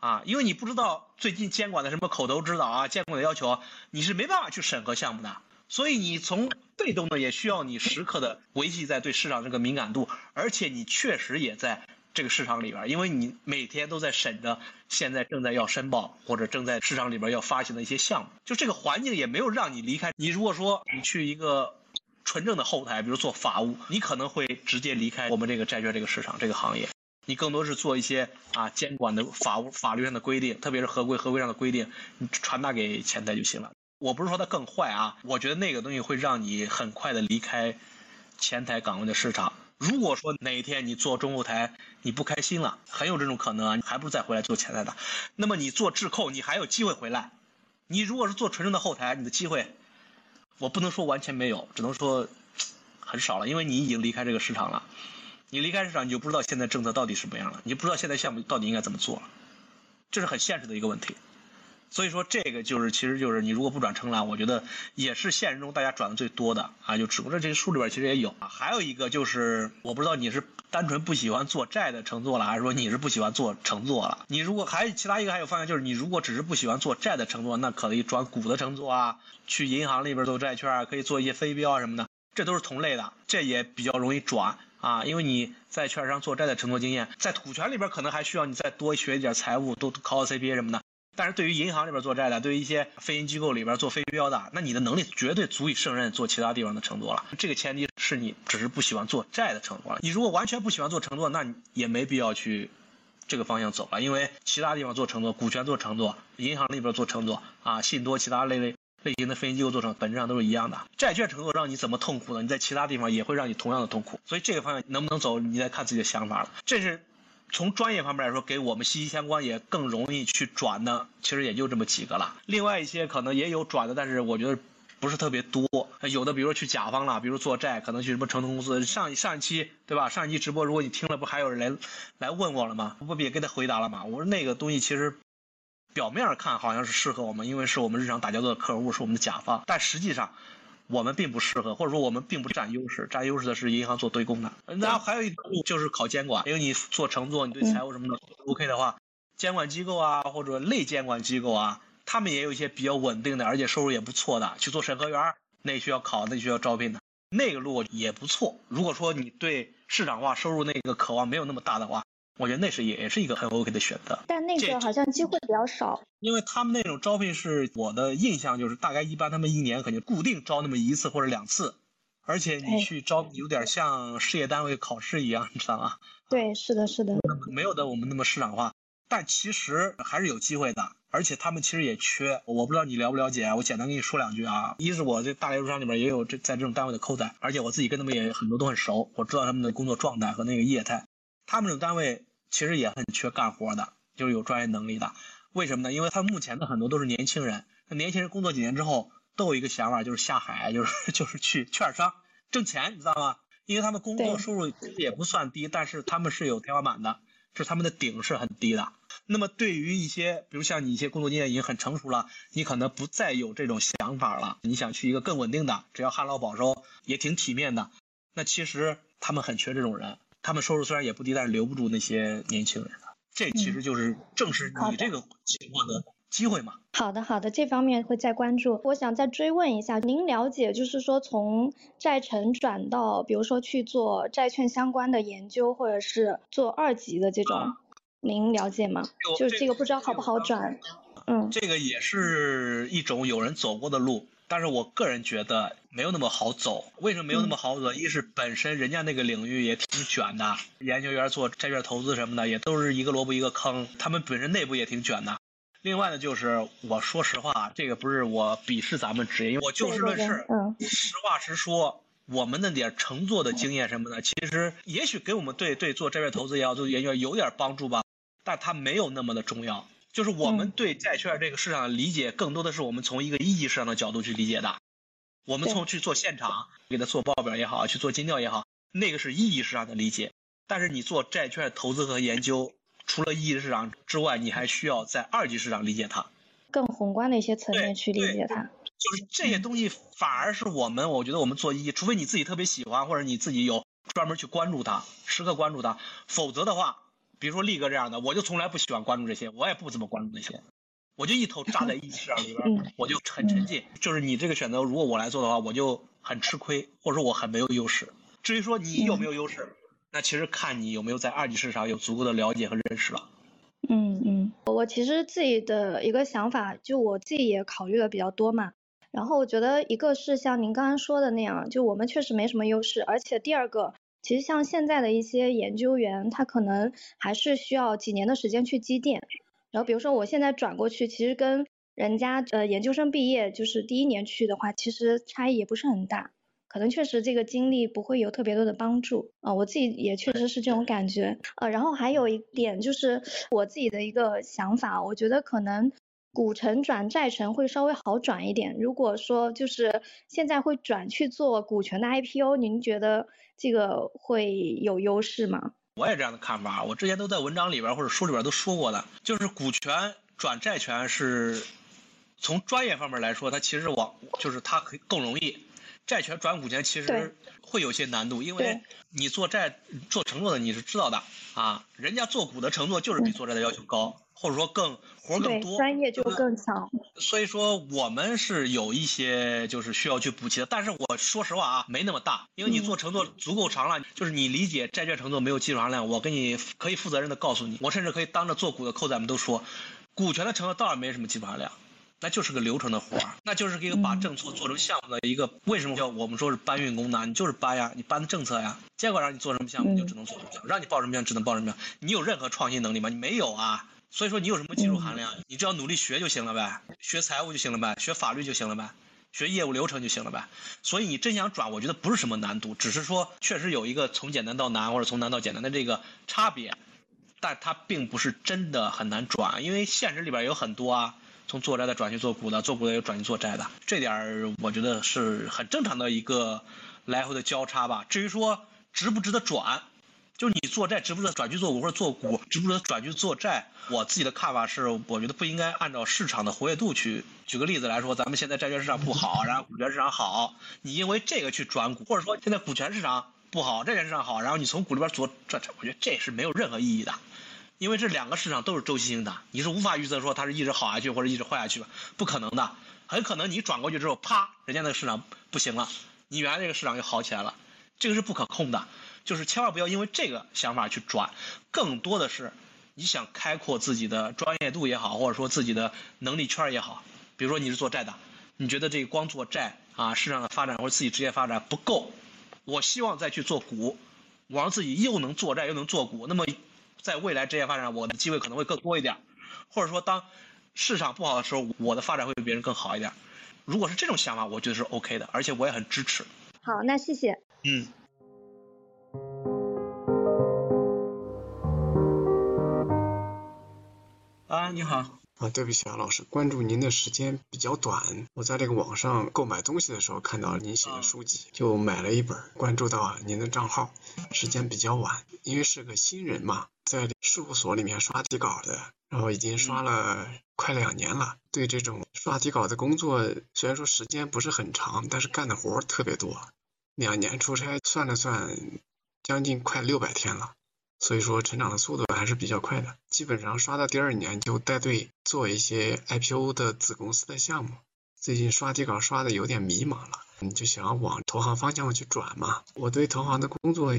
啊，因为你不知道最近监管的什么口头指导啊，监管的要求，你是没办法去审核项目的。所以你从被动的也需要你时刻的维系在对市场这个敏感度，而且你确实也在这个市场里边，因为你每天都在审着现在正在要申报或者正在市场里边要发行的一些项目，就这个环境也没有让你离开。你如果说你去一个纯正的后台，比如做法务，你可能会直接离开我们这个债券这个市场这个行业。你更多是做一些啊监管的法务法律上的规定，特别是合规合规上的规定，你传达给前台就行了。我不是说它更坏啊，我觉得那个东西会让你很快的离开前台岗位的市场。如果说哪一天你做中后台你不开心了，很有这种可能啊，你还不如再回来做前台的。那么你做智控，你还有机会回来。你如果是做纯正的后台，你的机会，我不能说完全没有，只能说很少了，因为你已经离开这个市场了。你离开市场，你就不知道现在政策到底什么样了，你就不知道现在项目到底应该怎么做了，这是很现实的一个问题。所以说，这个就是，其实就是你如果不转承揽，我觉得也是现实中大家转的最多的啊。就只不过这些书里边其实也有啊。还有一个就是，我不知道你是单纯不喜欢做债的乘坐了，还是说你是不喜欢做乘坐了？你如果还其他一个还有方向，就是你如果只是不喜欢做债的乘坐，那可以转股的乘坐啊，去银行里边做债券啊，可以做一些非标啊什么的，这都是同类的，这也比较容易转。啊，因为你在券商做债的承诺经验，在股权里边可能还需要你再多学一点财务，多考考 CPA 什么的。但是对于银行里边做债的，对于一些非银机构里边做非标的，那你的能力绝对足以胜任做其他地方的承诺了。这个前提是你只是不喜欢做债的承诺了。你如果完全不喜欢做承诺，那你也没必要去这个方向走了，因为其他地方做承诺，股权做承诺，银行里边做承诺啊，信托其他类类。类型的分析机构做成本质上都是一样的，债券承诺让你怎么痛苦呢？你在其他地方也会让你同样的痛苦，所以这个方向能不能走，你再看自己的想法了。这是从专业方面来说，给我们息息相关，也更容易去转的，其实也就这么几个了。另外一些可能也有转的，但是我觉得不是特别多。有的比如说去甲方了，比如做债，可能去什么城投公司。上上一期对吧？上一期直播，如果你听了，不还有人来来问我了吗？我不也给他回答了吗？我说那个东西其实。表面上看好像是适合我们，因为是我们日常打交道的客户，是我们的甲方，但实际上我们并不适合，或者说我们并不占优势，占优势的是银行做对公的。然后还有一条路就是考监管，因为你做乘坐，你对财务什么的 OK 的话，监管机构啊或者类监管机构啊，他们也有一些比较稳定的，而且收入也不错的，去做审核员，那需要考，那需要招聘的，那个路也不错。如果说你对市场化收入那个渴望没有那么大的话。我觉得那是也是一个很 OK 的选择，但那个好像机会比较少，因为他们那种招聘是我的印象就是大概一般他们一年肯定固定招那么一次或者两次，而且你去招有点像事业单位考试一样，你知道吗？对，是的，是的，没有的我们那么市场化，但其实还是有机会的，而且他们其实也缺，我不知道你了不了解，我简单跟你说两句啊。一是我这大连入商里边也有这在这种单位的扣仔，而且我自己跟他们也很多都很熟，我知道他们的工作状态和那个业态，他们这种单位。其实也很缺干活的，就是有专业能力的。为什么呢？因为他目前的很多都是年轻人，那年轻人工作几年之后都有一个想法，就是下海，就是 *laughs* 就是去券商挣钱，你知道吗？因为他们工作收入也不算低，但是他们是有天花板的，是他们的顶是很低的。那么对于一些，比如像你一些工作经验已经很成熟了，你可能不再有这种想法了，你想去一个更稳定的，只要旱涝保收，也挺体面的。那其实他们很缺这种人，他们收入虽然也不低，但是留不住那些年轻人。这其实就是正是你这个情况的机会嘛。好的，好的，这方面会再关注。我想再追问一下，您了解就是说从债城转到，比如说去做债券相关的研究，或者是做二级的这种，您了解吗？就是这个不知道好不好转。嗯这个也是一种有人走过的路，但是我个人觉得没有那么好走。为什么没有那么好走？一是本身人家那个领域也挺卷的，研究员做债券投资什么的也都是一个萝卜一个坑，他们本身内部也挺卷的。另外呢，就是我说实话，这个不是我鄙视咱们职业，因为我就事论事，嗯实话实说。我们那点乘坐的经验什么的，其实也许给我们对对做债券投资也好，做研究有点帮助吧，但它没有那么的重要。就是我们嗯对债券这个市场的理解，更多的是我们从一个一级市场的角度去理解的。我们从去做现场，给他做报表也好，去做尽调也好，那个是一级市场的理解。但是你做债券投资和研究，除了一级市场之外，你还需要在二级市场理解它。更宏观的一些层面去理解它。就是这些东西反而是我们，我觉得我们做一，除非你自己特别喜欢，或者你自己有专门去关注它，时刻关注它，否则的话，比如说力哥这样的，我就从来不喜欢关注这些，我也不怎么关注那些，我就一头扎在一市场里边，嗯我就很沉浸。就是你这个选择，如果我来做的话，我就很吃亏，或者说我很没有优势。至于说你有没有优势，那其实看你有没有在二级市场有足够的了解和认识了。嗯嗯，我其实自己的一个想法，就我自己也考虑的比较多嘛。然后我觉得一个是像您刚刚说的那样，就我们确实没什么优势，而且第二个，其实像现在的一些研究员，他可能还是需要几年的时间去积淀。然后比如说我现在转过去，其实跟人家呃研究生毕业就是第一年去的话，其实差异也不是很大。可能确实这个经历不会有特别多的帮助啊、我自己也确实是这种感觉。呃，然后还有一点就是我自己的一个想法，我觉得可能股城转债城会稍微好转一点。如果说就是现在会转去做股权的 IPO，您觉得这个会有优势吗？我也这样的看法，我之前都在文章里边或者书里边都说过的，就是股权转债权是从专业方面来说，它其实往就是它可以更容易。债权转股权其实会有些难度，因为你做债做承诺的你是知道的啊，人家做股的承诺就是比做债的要求高，或者说更活儿更，多，专业就更强。所以说我们是有一些就是需要去补齐的，但是我说实话啊，没那么大，因为你嗯做承诺足够长了，就是你理解债券承诺没有技术含量，我跟你可以负责任的告诉你，我甚至可以当着做股的扣仔们都说，股权的承诺当然没什么技术含量。那就是个流程的活儿，那就是一个把嗯政策做成项目的一个。为什么叫我们说是搬运工呢？你就是搬呀，你搬的政策呀，结果让你做什么项目，你就嗯只能做什么项目；让你报什么项目，只能报什么项目。你有任何创新能力吗？你没有啊。所以说你有什么技术含量？你只要努力学就行了呗，学财务就行了呗，学法律就行了呗，学业务流程就行了呗。所以你真想转，我觉得不是什么难度，只是说确实有一个从简单到难或者从难到简单的这个差别，但它并不是真的很难转，因为现实里边有很多啊。从做债的转去做股的，做股的又转去做债的，这点儿我觉得是很正常的一个来回的交叉吧。至于说值不值得转，就是你做债值不值得转去做股，或者做股值不值得转去做债，我自己的看法是，我觉得不应该按照市场的活跃度去。举个例子来说，咱们现在债券市场不好，然后股权市场好，你因为这个去转股，或者说现在股权市场不好，债券市场好，然后你从股里边做转，我觉得这是没有任何意义的。因为这两个市场都是周期性的，你是无法预测说它是一直好下去或者一直坏下去吧，不可能的。很可能你转过去之后，啪，人家那个市场不行了，你原来这个市场又好起来了，这个是不可控的。就是千万不要因为这个想法去转，更多的是你想开阔自己的专业度也好，或者说自己的能力圈也好。比如说你是做债的，你觉得这光做债啊，市场的发展或者自己职业发展不够，我希望再去做股，我让自己又能做债又能做股，那么。在未来职业发展，我的机会可能会更多一点，或者说当市场不好的时候，我的发展会比别人更好一点。如果是这种想法，我觉得是 OK 的，而且我也很支持。好，那谢谢。嗯。啊，你好。啊，对不起啊，老师，关注您的时间比较短。我在这个网上购买东西的时候看到您写的书籍，就买了一本，关注到您的账号，时间比较晚，因为是个新人嘛，在事务所里面刷底稿的，然后已经刷了快两年了。对这种刷底稿的工作，虽然说时间不是很长，但是干的活特别多。两年出差算了算，将近快六百天了。所以说成长的速度还是比较快的，基本上刷到第二年就带队做一些 IPO 的子公司的项目。最近刷底稿刷的有点迷茫了，你就想要往投行方向去转嘛？我对投行的工作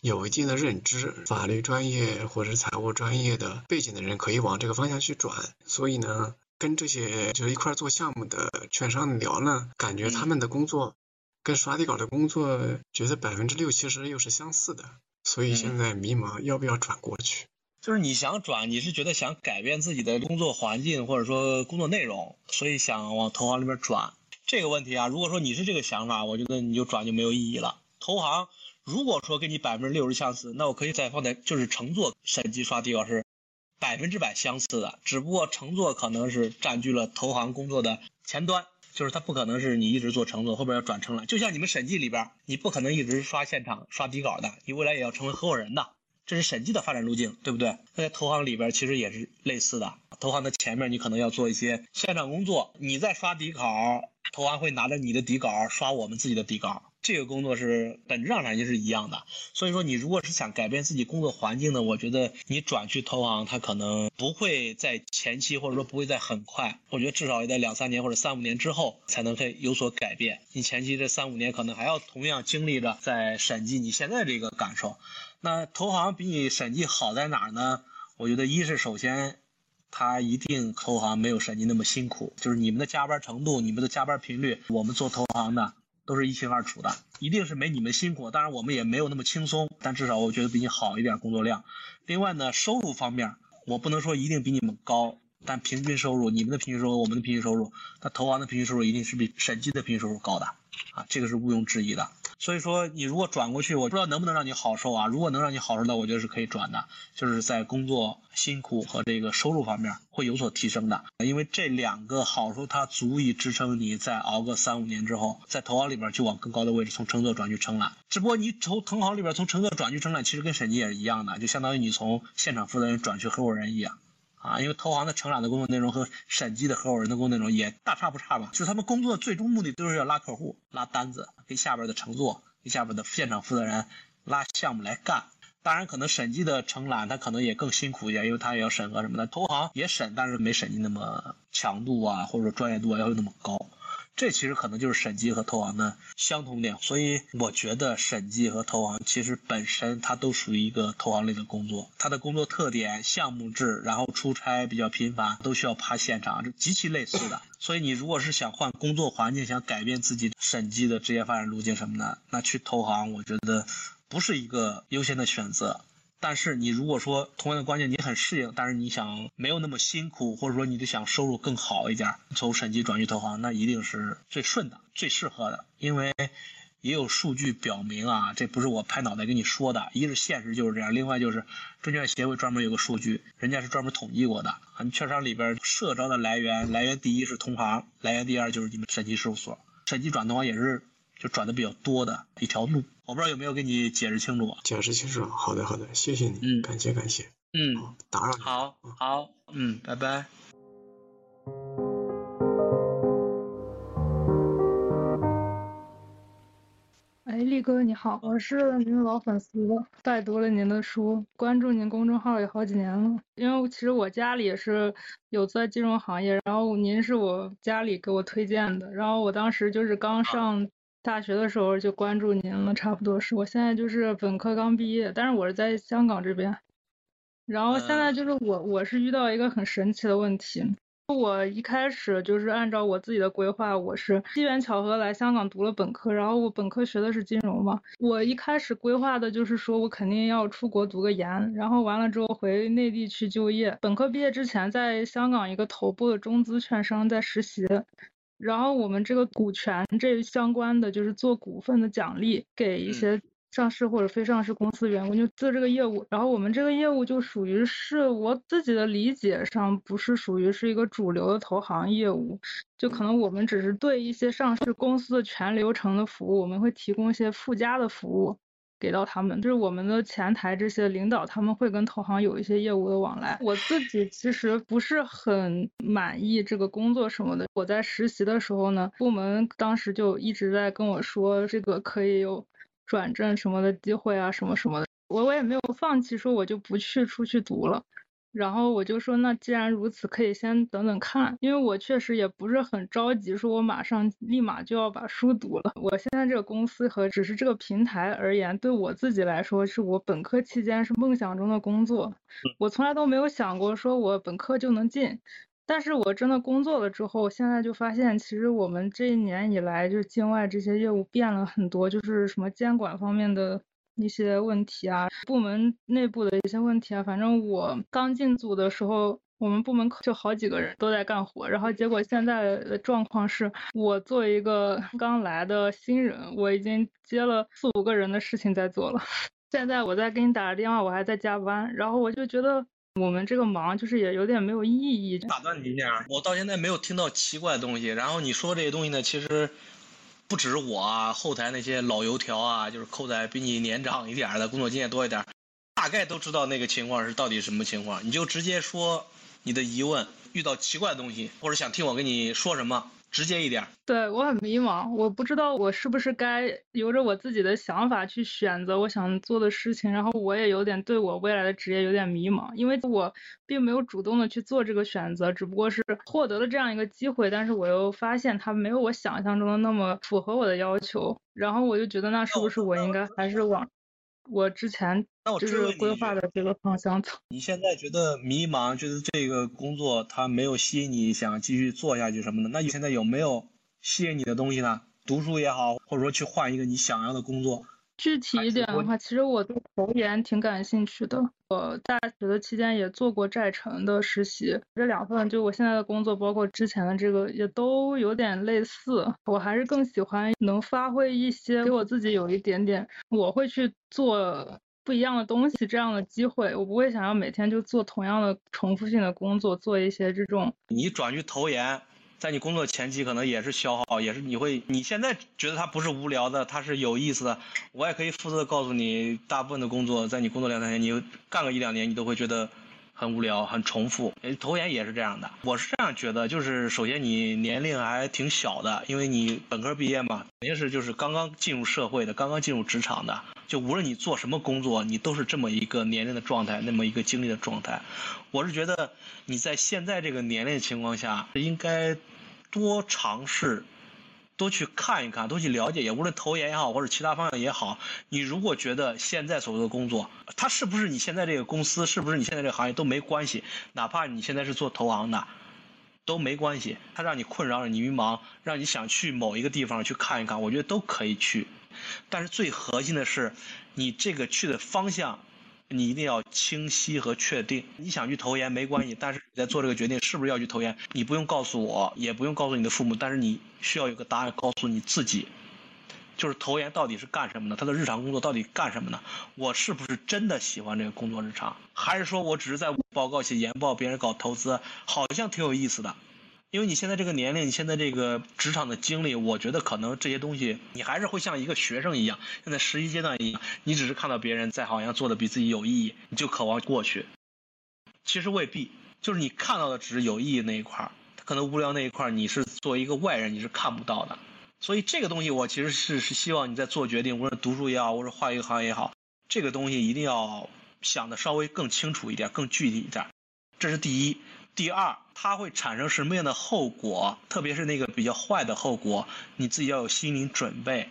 有一定的认知，法律专业或者财务专业的背景的人可以往这个方向去转。所以呢，跟这些就是一块做项目的券商聊呢，感觉他们的工作跟刷底稿的工作，觉得百分之六七十又是相似的。所以现在迷茫，要不要转过去？就是你想转，你是觉得想改变自己的工作环境或者说工作内容，所以想往投行里边转。这个问题啊，如果说你是这个想法，我觉得你就转就没有意义了。投行如果说跟你百分之六十相似，那我可以再放在就是乘坐审计刷底稿是百分之百相似的，只不过乘坐可能是占据了投行工作的前端。就是它不可能是你一直做乘坐，后边要转成了，就像你们审计里边，你不可能一直刷现场刷底稿的，你未来也要成为合伙人的，这是审计的发展路径，对不对？那在投行里边其实也是类似的，投行的前面你可能要做一些现场工作，你在刷底稿，投行会拿着你的底稿刷我们自己的底稿。这个工作是本质上来就是一样的，所以说你如果是想改变自己工作环境的，我觉得你转去投行，它可能不会在前期或者说不会在很快，我觉得至少也在两三年或者三五年之后才能会有所改变。你前期这三五年可能还要同样经历着在审计你现在这个感受。那投行比你审计好在哪儿呢？我觉得一是首先，它一定投行没有审计那么辛苦，就是你们的加班程度、你们的加班频率，我们做投行的。都是一清二楚的，一定是没你们辛苦。当然，我们也没有那么轻松，但至少我觉得比你好一点工作量。另外呢，收入方面，我不能说一定比你们高，但平均收入，你们的平均收入，我们的平均收入，那投行的平均收入一定是比审计的平均收入高的，啊，这个是毋庸置疑的。所以说，你如果转过去，我不知道能不能让你好受啊。如果能让你好受的，我觉得是可以转的，就是在工作辛苦和这个收入方面会有所提升的。因为这两个好处，它足以支撑你再熬个三五年之后，在投行里边去往更高的位置，从乘坐转去承揽。只不过你从投行里边从乘坐转去承揽，其实跟审计也是一样的，就相当于你从现场负责人转去合伙人一样。啊，因为投行的承揽的工作内容和审计的合伙人的工作内容也大差不差吧，就是他们工作最终目的都是要拉客户、拉单子，给下边的乘坐、给下边的现场负责人拉项目来干。当然，可能审计的承揽他可能也更辛苦一点，因为他也要审核什么的。投行也审，但是没审计那么强度啊，或者说专业度要求那么高。这其实可能就是审计和投行的相同点，所以我觉得审计和投行其实本身它都属于一个投行类的工作，它的工作特点、项目制，然后出差比较频繁，都需要爬现场，这极其类似的。所以你如果是想换工作环境，想改变自己审计的职业发展路径什么的，那去投行，我觉得不是一个优先的选择。但是你如果说同样的关键你很适应，但是你想没有那么辛苦，或者说你就想收入更好一点，从审计转去投行，那一定是最顺的、最适合的。因为也有数据表明啊，这不是我拍脑袋跟你说的，一是现实就是这样，另外就是证券协会专门有个数据，人家是专门统计过的。你券商里边社招的来源，来源第一是同行，来源第二就是你们审计事务所，审计转投行也是。就转的比较多的一条路，我不知道有没有给你解释清楚。解释清楚，好的好的，谢谢你，嗯，感谢感谢，嗯，打扰，好，好，嗯，拜拜。哎，力哥你好，我是您的老粉丝，拜读了您的书，关注您公众号有好几年了。因为其实我家里也是有在金融行业，然后您是我家里给我推荐的，然后我当时就是刚上。大学的时候就关注您了，差不多是我现在就是本科刚毕业，但是我是在香港这边。然后现在就是我我是遇到一个很神奇的问题，我一开始就是按照我自己的规划，我是机缘巧合来香港读了本科，然后我本科学的是金融嘛，我一开始规划的就是说我肯定要出国读个研，然后完了之后回内地去就业。本科毕业之前在香港一个头部的中资券商在实习。然后我们这个股权这相关的就是做股份的奖励给一些上市或者非上市公司员工就做这个业务，然后我们这个业务就属于是我自己的理解上不是属于是一个主流的投行业务，就可能我们只是对一些上市公司的全流程的服务，我们会提供一些附加的服务。给到他们，就是我们的前台这些领导，他们会跟投行有一些业务的往来。我自己其实不是很满意这个工作什么的。我在实习的时候呢，部门当时就一直在跟我说，这个可以有转正什么的机会啊，什么什么的。我我也没有放弃，说我就不去出去读了。然后我就说，那既然如此，可以先等等看，因为我确实也不是很着急，说我马上立马就要把书读了。我现在这个公司和只是这个平台而言，对我自己来说，是我本科期间是梦想中的工作，我从来都没有想过说我本科就能进。但是我真的工作了之后，现在就发现，其实我们这一年以来，就境外这些业务变了很多，就是什么监管方面的。一些问题啊，部门内部的一些问题啊，反正我刚进组的时候，我们部门就好几个人都在干活，然后结果现在的状况是，我作为一个刚来的新人，我已经接了四五个人的事情在做了。*laughs* 现在我在给你打个电话，我还在加班，然后我就觉得我们这个忙就是也有点没有意义。打断你一下，我到现在没有听到奇怪的东西，然后你说这些东西呢，其实。不止我啊，后台那些老油条啊，就是扣在比你年长一点的，工作经验多一点，大概都知道那个情况是到底什么情况。你就直接说你的疑问，遇到奇怪的东西，或者想听我跟你说什么。直接一点，对我很迷茫，我不知道我是不是该由着我自己的想法去选择我想做的事情，然后我也有点对我未来的职业有点迷茫，因为我并没有主动的去做这个选择，只不过是获得了这样一个机会，但是我又发现它没有我想象中的那么符合我的要求，然后我就觉得那是不是我应该还是往。我之前就是规划的这个方向走。你现在觉得迷茫，觉得这个工作它没有吸引你，想继续做下去什么的？那你现在有没有吸引你的东西呢？读书也好，或者说去换一个你想要的工作。具体一点的话，其实我对投研挺感兴趣的。我大学的期间也做过债城的实习，这两份就我现在的工作，包括之前的这个也都有点类似。我还是更喜欢能发挥一些给我自己有一点点，我会去做不一样的东西这样的机会。我不会想要每天就做同样的重复性的工作，做一些这种。你转去投研。在你工作前期可能也是消耗，也是你会，你现在觉得它不是无聊的，它是有意思的。我也可以负责告诉你，大部分的工作在你工作两三年，你干个一两年，你都会觉得很无聊、很重复。投研也是这样的，我是这样觉得，就是首先你年龄还挺小的，因为你本科毕业嘛，肯定是就是刚刚进入社会的，刚刚进入职场的。就无论你做什么工作，你都是这么一个年龄的状态，那么一个经历的状态。我是觉得你在现在这个年龄的情况下，应该多尝试，多去看一看，多去了解，也无论投研也好，或者其他方向也好。你如果觉得现在所做的工作，它是不是你现在这个公司，是不是你现在这个行业都没关系，哪怕你现在是做投行的，都没关系。它让你困扰，让你迷茫，让你想去某一个地方去看一看，我觉得都可以去。但是最核心的是，你这个去的方向，你一定要清晰和确定。你想去投研没关系，但是你在做这个决定是不是要去投研，你不用告诉我，也不用告诉你的父母，但是你需要有个答案告诉你自己，就是投研到底是干什么的？他的日常工作到底干什么呢？我是不是真的喜欢这个工作日常，还是说我只是在报告写研报，别人搞投资，好像挺有意思的？因为你现在这个年龄，你现在这个职场的经历，我觉得可能这些东西你还是会像一个学生一样，现在实习阶段一样，你只是看到别人在好像做的比自己有意义，你就渴望过去。其实未必，就是你看到的只是有意义那一块儿，可能无聊那一块儿，你是作为一个外人你是看不到的。所以这个东西我其实是是希望你在做决定，无论读书也好，或者换一个行业也好，这个东西一定要想的稍微更清楚一点，更具体一点，这是第一。第二，它会产生什么样的后果？特别是那个比较坏的后果，你自己要有心理准备，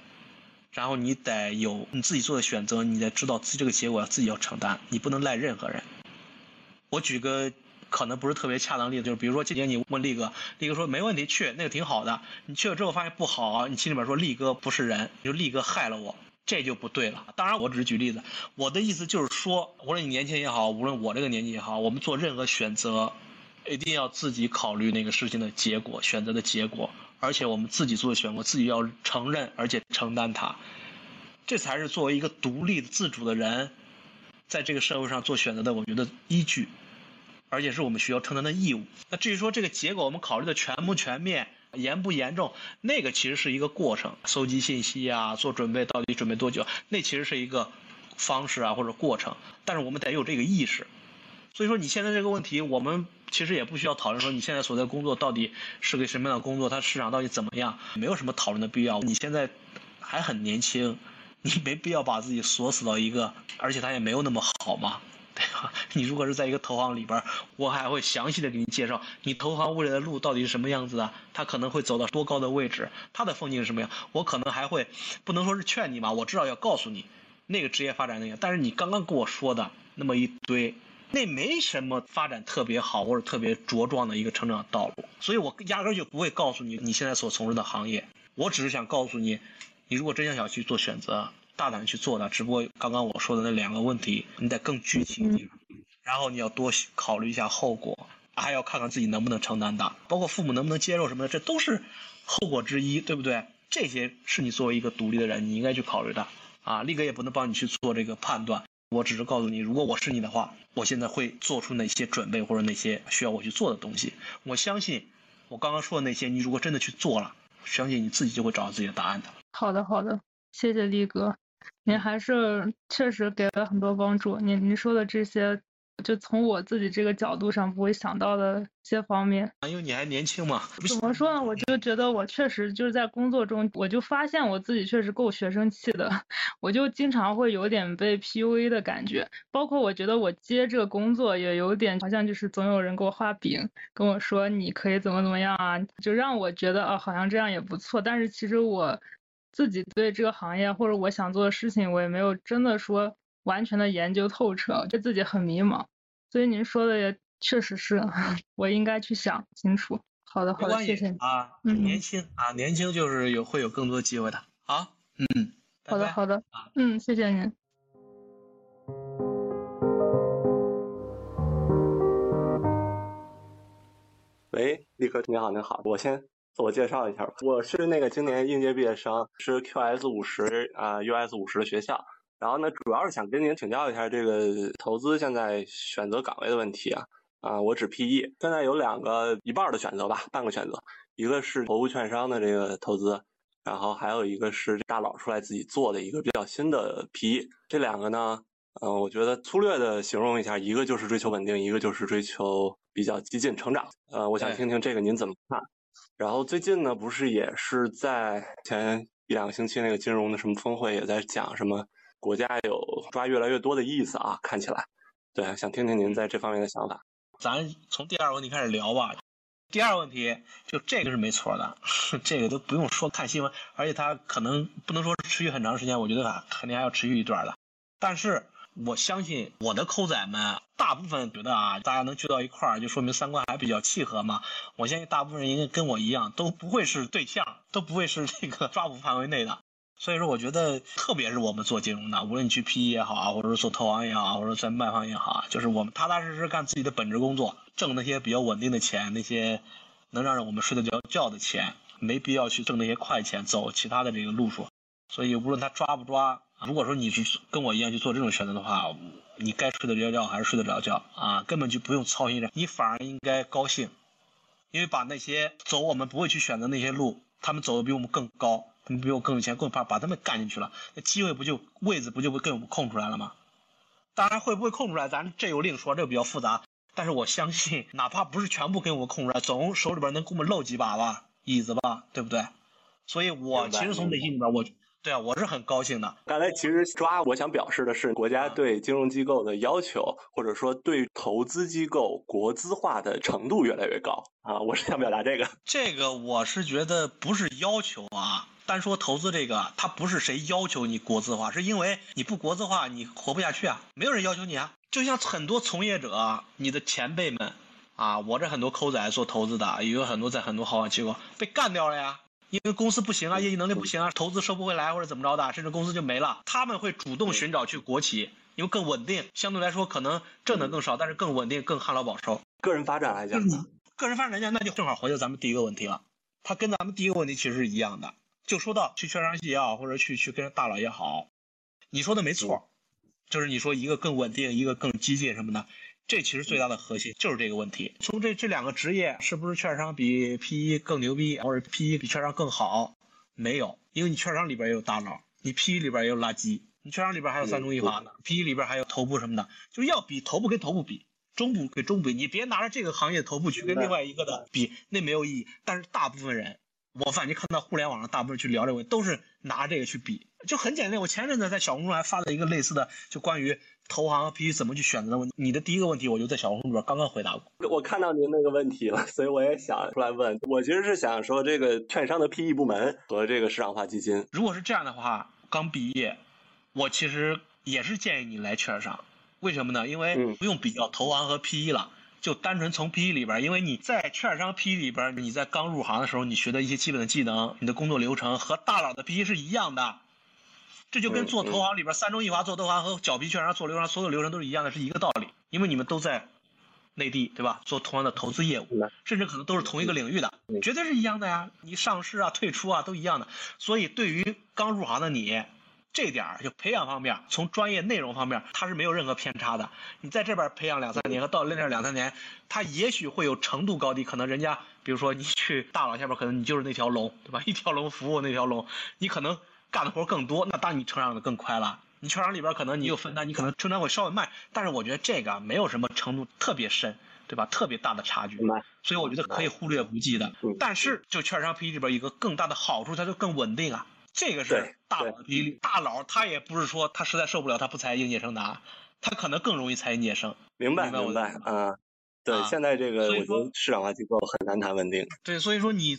然后你得有你自己做的选择，你得知道自己这个结果要自己要承担，你不能赖任何人。我举个可能不是特别恰当的例子，就是比如说今天你问力哥，力哥说没问题去，那个挺好的。你去了之后发现不好，你心里面说力哥不是人，就力哥害了我，这就不对了。当然我只是举例子，我的意思就是说，无论你年轻也好，无论我这个年纪也好，我们做任何选择。一定要自己考虑那个事情的结果，选择的结果，而且我们自己做的选择，自己要承认而且承担它。这才是作为一个独立、自主的人，在这个社会上做选择的，我觉得依据，而且是我们需要承担的义务。那至于说这个结果，我们考虑的全不全面、严不严重，那个其实是一个过程，搜集信息啊，做准备，到底准备多久，那其实是一个方式啊或者过程。但是我们得有这个意识。所以说你现在这个问题，我们其实也不需要讨论说你现在所在工作到底是个什么样的工作，它市场到底怎么样，没有什么讨论的必要。你现在还很年轻，你没必要把自己锁死到一个，而且它也没有那么好嘛，对吧？*laughs* 你如果是在一个投行里边，我还会详细的给你介绍你投行未来的路到底是什么样子的，它可能会走到多高的位置，它的风景是什么样。我可能还会不能说是劝你吧，我至少要告诉你那个职业发展那个。但是你刚刚跟我说的那么一堆。那没什么发展特别好或者特别茁壮的一个成长道路，所以我压根就不会告诉你你现在所从事的行业。我只是想告诉你，你如果真想想去做选择，大胆去做的。只不过刚刚我说的那两个问题，你得更具体一点，然后你要多考虑一下后果，还要看看自己能不能承担的，包括父母能不能接受什么的，这都是后果之一，对不对？这些是你作为一个独立的人，你应该去考虑的。啊，力哥也不能帮你去做这个判断。我只是告诉你，如果我是你的话，我现在会做出哪些准备或者哪些需要我去做的东西。我相信，我刚刚说的那些，你如果真的去做了，相信你自己就会找到自己的答案的。好的，好的，谢谢力哥，您还是确实给了很多帮助。您您说的这些。就从我自己这个角度上不会想到的一些方面，因为你还年轻嘛。怎么说呢？我就觉得我确实就是在工作中，我就发现我自己确实够学生气的，我就经常会有点被 PUA 的感觉。包括我觉得我接这个工作也有点好像就是总有人给我画饼，跟我说你可以怎么怎么样啊，就让我觉得啊好像这样也不错。但是其实我自己对这个行业或者我想做的事情，我也没有真的说。完全的研究透彻，对自己很迷茫，所以您说的也确实是 *laughs* 我应该去想清楚。好的，好的，谢谢啊。嗯，年轻啊，年轻就是有会有更多机会的。好，嗯，好的，好的，嗯，谢谢您。喂，立科你好，你好，我先自我介绍一下吧，我是那个今年应届毕业生，是 QS 五十啊，US 五十的学校。然后呢，主要是想跟您请教一下这个投资现在选择岗位的问题啊啊，我指 PE，现在有两个一半的选择吧，半个选择，一个是头部券商的这个投资，然后还有一个是大佬出来自己做的一个比较新的 PE，这两个呢，嗯，我觉得粗略的形容一下，一个就是追求稳定，一个就是追求比较激进成长，呃，我想听听这个您怎么看？然后最近呢，不是也是在前一两个星期那个金融的什么峰会也在讲什么？国家有抓越来越多的意思啊，看起来，对，想听听您在这方面的想法。咱从第二个问题开始聊吧。第二个问题就这个是没错的，*laughs* 这个都不用说看新闻，而且它可能不能说持续很长时间，我觉得肯定还要持续一段的。但是我相信我的扣仔们大部分觉得啊，大家能聚到一块儿，就说明三观还比较契合嘛。我相信大部分人应该跟我一样，都不会是对象，都不会是这个抓捕范围内的。所以说，我觉得，特别是我们做金融的，无论你去 PE 也好啊，或者说做投行也好，或者说在卖方也好啊，就是我们踏踏实实干自己的本职工作，挣那些比较稳定的钱，那些能让我们睡得着觉的钱，没必要去挣那些快钱，走其他的这个路数。所以，无论他抓不抓，如果说你是跟我一样去做这种选择的话，你该睡得着觉还是睡得着觉啊，根本就不用操心着，你反而应该高兴，因为把那些走我们不会去选择那些路，他们走的比我们更高。你比我更有钱，更怕把他们干进去了，那机会不就位子不就会给我们空出来了吗？当然会不会空出来，咱这又另说，这个比较复杂。但是我相信，哪怕不是全部给我们空出来，总手里边能给我们露几把吧，椅子吧，对不对？所以我其实从内心里边，我对啊，我是很高兴的。刚才其实抓，我想表示的是，国家对金融机构的要求，或者说对投资机构国资化的程度越来越高啊，我是想表达这个。这个我是觉得不是要求啊。单说投资这个，它不是谁要求你国资化，是因为你不国资化，你活不下去啊！没有人要求你啊。就像很多从业者，你的前辈们，啊，我这很多抠仔做投资的，也有很多在很多好机构被干掉了呀，因为公司不行啊，业绩能力不行啊，投资收不回来或者怎么着的，甚至公司就没了。他们会主动寻找去国企，因为更稳定，相对来说可能挣的更少，但是更稳定，更旱涝保收。个人发展来讲，个人发展来讲，那就正好回到咱们第一个问题了，它跟咱们第一个问题其实是一样的。就说到去券商系也好，或者去去跟大佬也好，你说的没错，就是你说一个更稳定，一个更激进什么的，这其实最大的核心就是这个问题。从这这两个职业是不是券商比 PE 更牛逼，或者 PE 比券商更好？没有，因为你券商里边也有大佬，你 PE 里边也有垃圾，你券商里边还有三中一法呢，PE 里边还有头部什么的，就是要比头部跟头部比。中部跟中部，你别拿着这个行业头部去跟另外一个的比，那没有意义。但是大部分人，我反正看到互联网上大部分去聊这个都是拿这个去比，就很简单。我前阵子在小红书还发了一个类似的，就关于投行和 PE 怎么去选择的问题。你的第一个问题，我就在小红书里边刚刚回答过。我看到您那个问题了，所以我也想出来问。我其实是想说，这个券商的 PE 部门和这个市场化基金，如果是这样的话，刚毕业，我其实也是建议你来券商。为什么呢？因为不用比较投行和 PE 了，就单纯从 PE 里边，因为你在券商 PE 里边，你在刚入行的时候，你学的一些基本的技能，你的工作流程和大佬的 PE 是一样的。这就跟做投行里边，三中一华做投行和脚皮券商做流程，所有流程都是一样的，是一个道理。因为你们都在内地，对吧？做同样的投资业务，甚至可能都是同一个领域的，绝对是一样的呀。你上市啊、退出啊都一样的。所以对于刚入行的你。这点儿就培养方面，从专业内容方面，它是没有任何偏差的。你在这边培养两三年和到那边两三年，它也许会有程度高低，可能人家比如说你去大佬下边，可能你就是那条龙，对吧？一条龙服务那条龙，你可能干的活更多，那当你成长的更快了。你券商里边可能你有分担，你可能成长会稍微慢，但是我觉得这个没有什么程度特别深，对吧？特别大的差距，所以我觉得可以忽略不计的。但是就券商 PE 里边一个更大的好处，它就更稳定啊。这个是大佬比例，大佬他也不是说他实在受不了他不裁应届生的，他可能更容易裁应届生。明白明白啊，对，现在这个我觉得市场化机构很难谈稳定。对，所以说你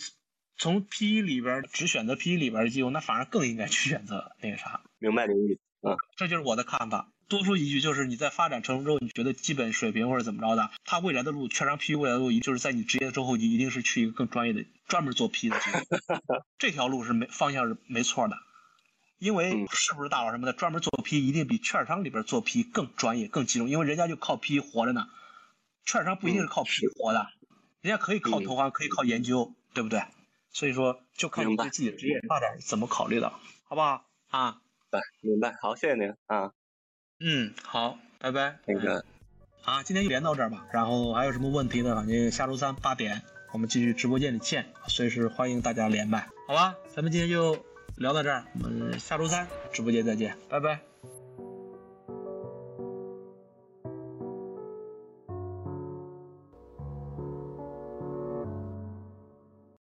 从 PE 里边只选择 PE 里边的机构，那反而更应该去选择那个啥。明白您意思，嗯，这就是我的看法。多说一句，就是你在发展成熟之后，你觉得基本水平或者怎么着的，他未来的路，券商 PE 未来的路，就是在你职业之后，你一定是去一个更专业的，专门做 PE 的机构。这条路是没方向是没错的。因为是不是大佬什么的，专门做 P 一定比券商里边做 P 更专业、更集中，因为人家就靠 P 活着呢。券商不一定是靠 P 活的，人家可以靠投行，可以靠研究，对不对？所以说，就看你对自己的职业发展怎么考虑的，好不好？啊，对，明白。好，谢谢您啊。嗯，好，拜拜。那个，啊，今天就连到这儿吧。然后还有什么问题呢，反正下周三八点我们继续直播间里见，随时欢迎大家连麦，好吧？咱们今天就。聊到这儿，我们下周三直播间再见，拜拜。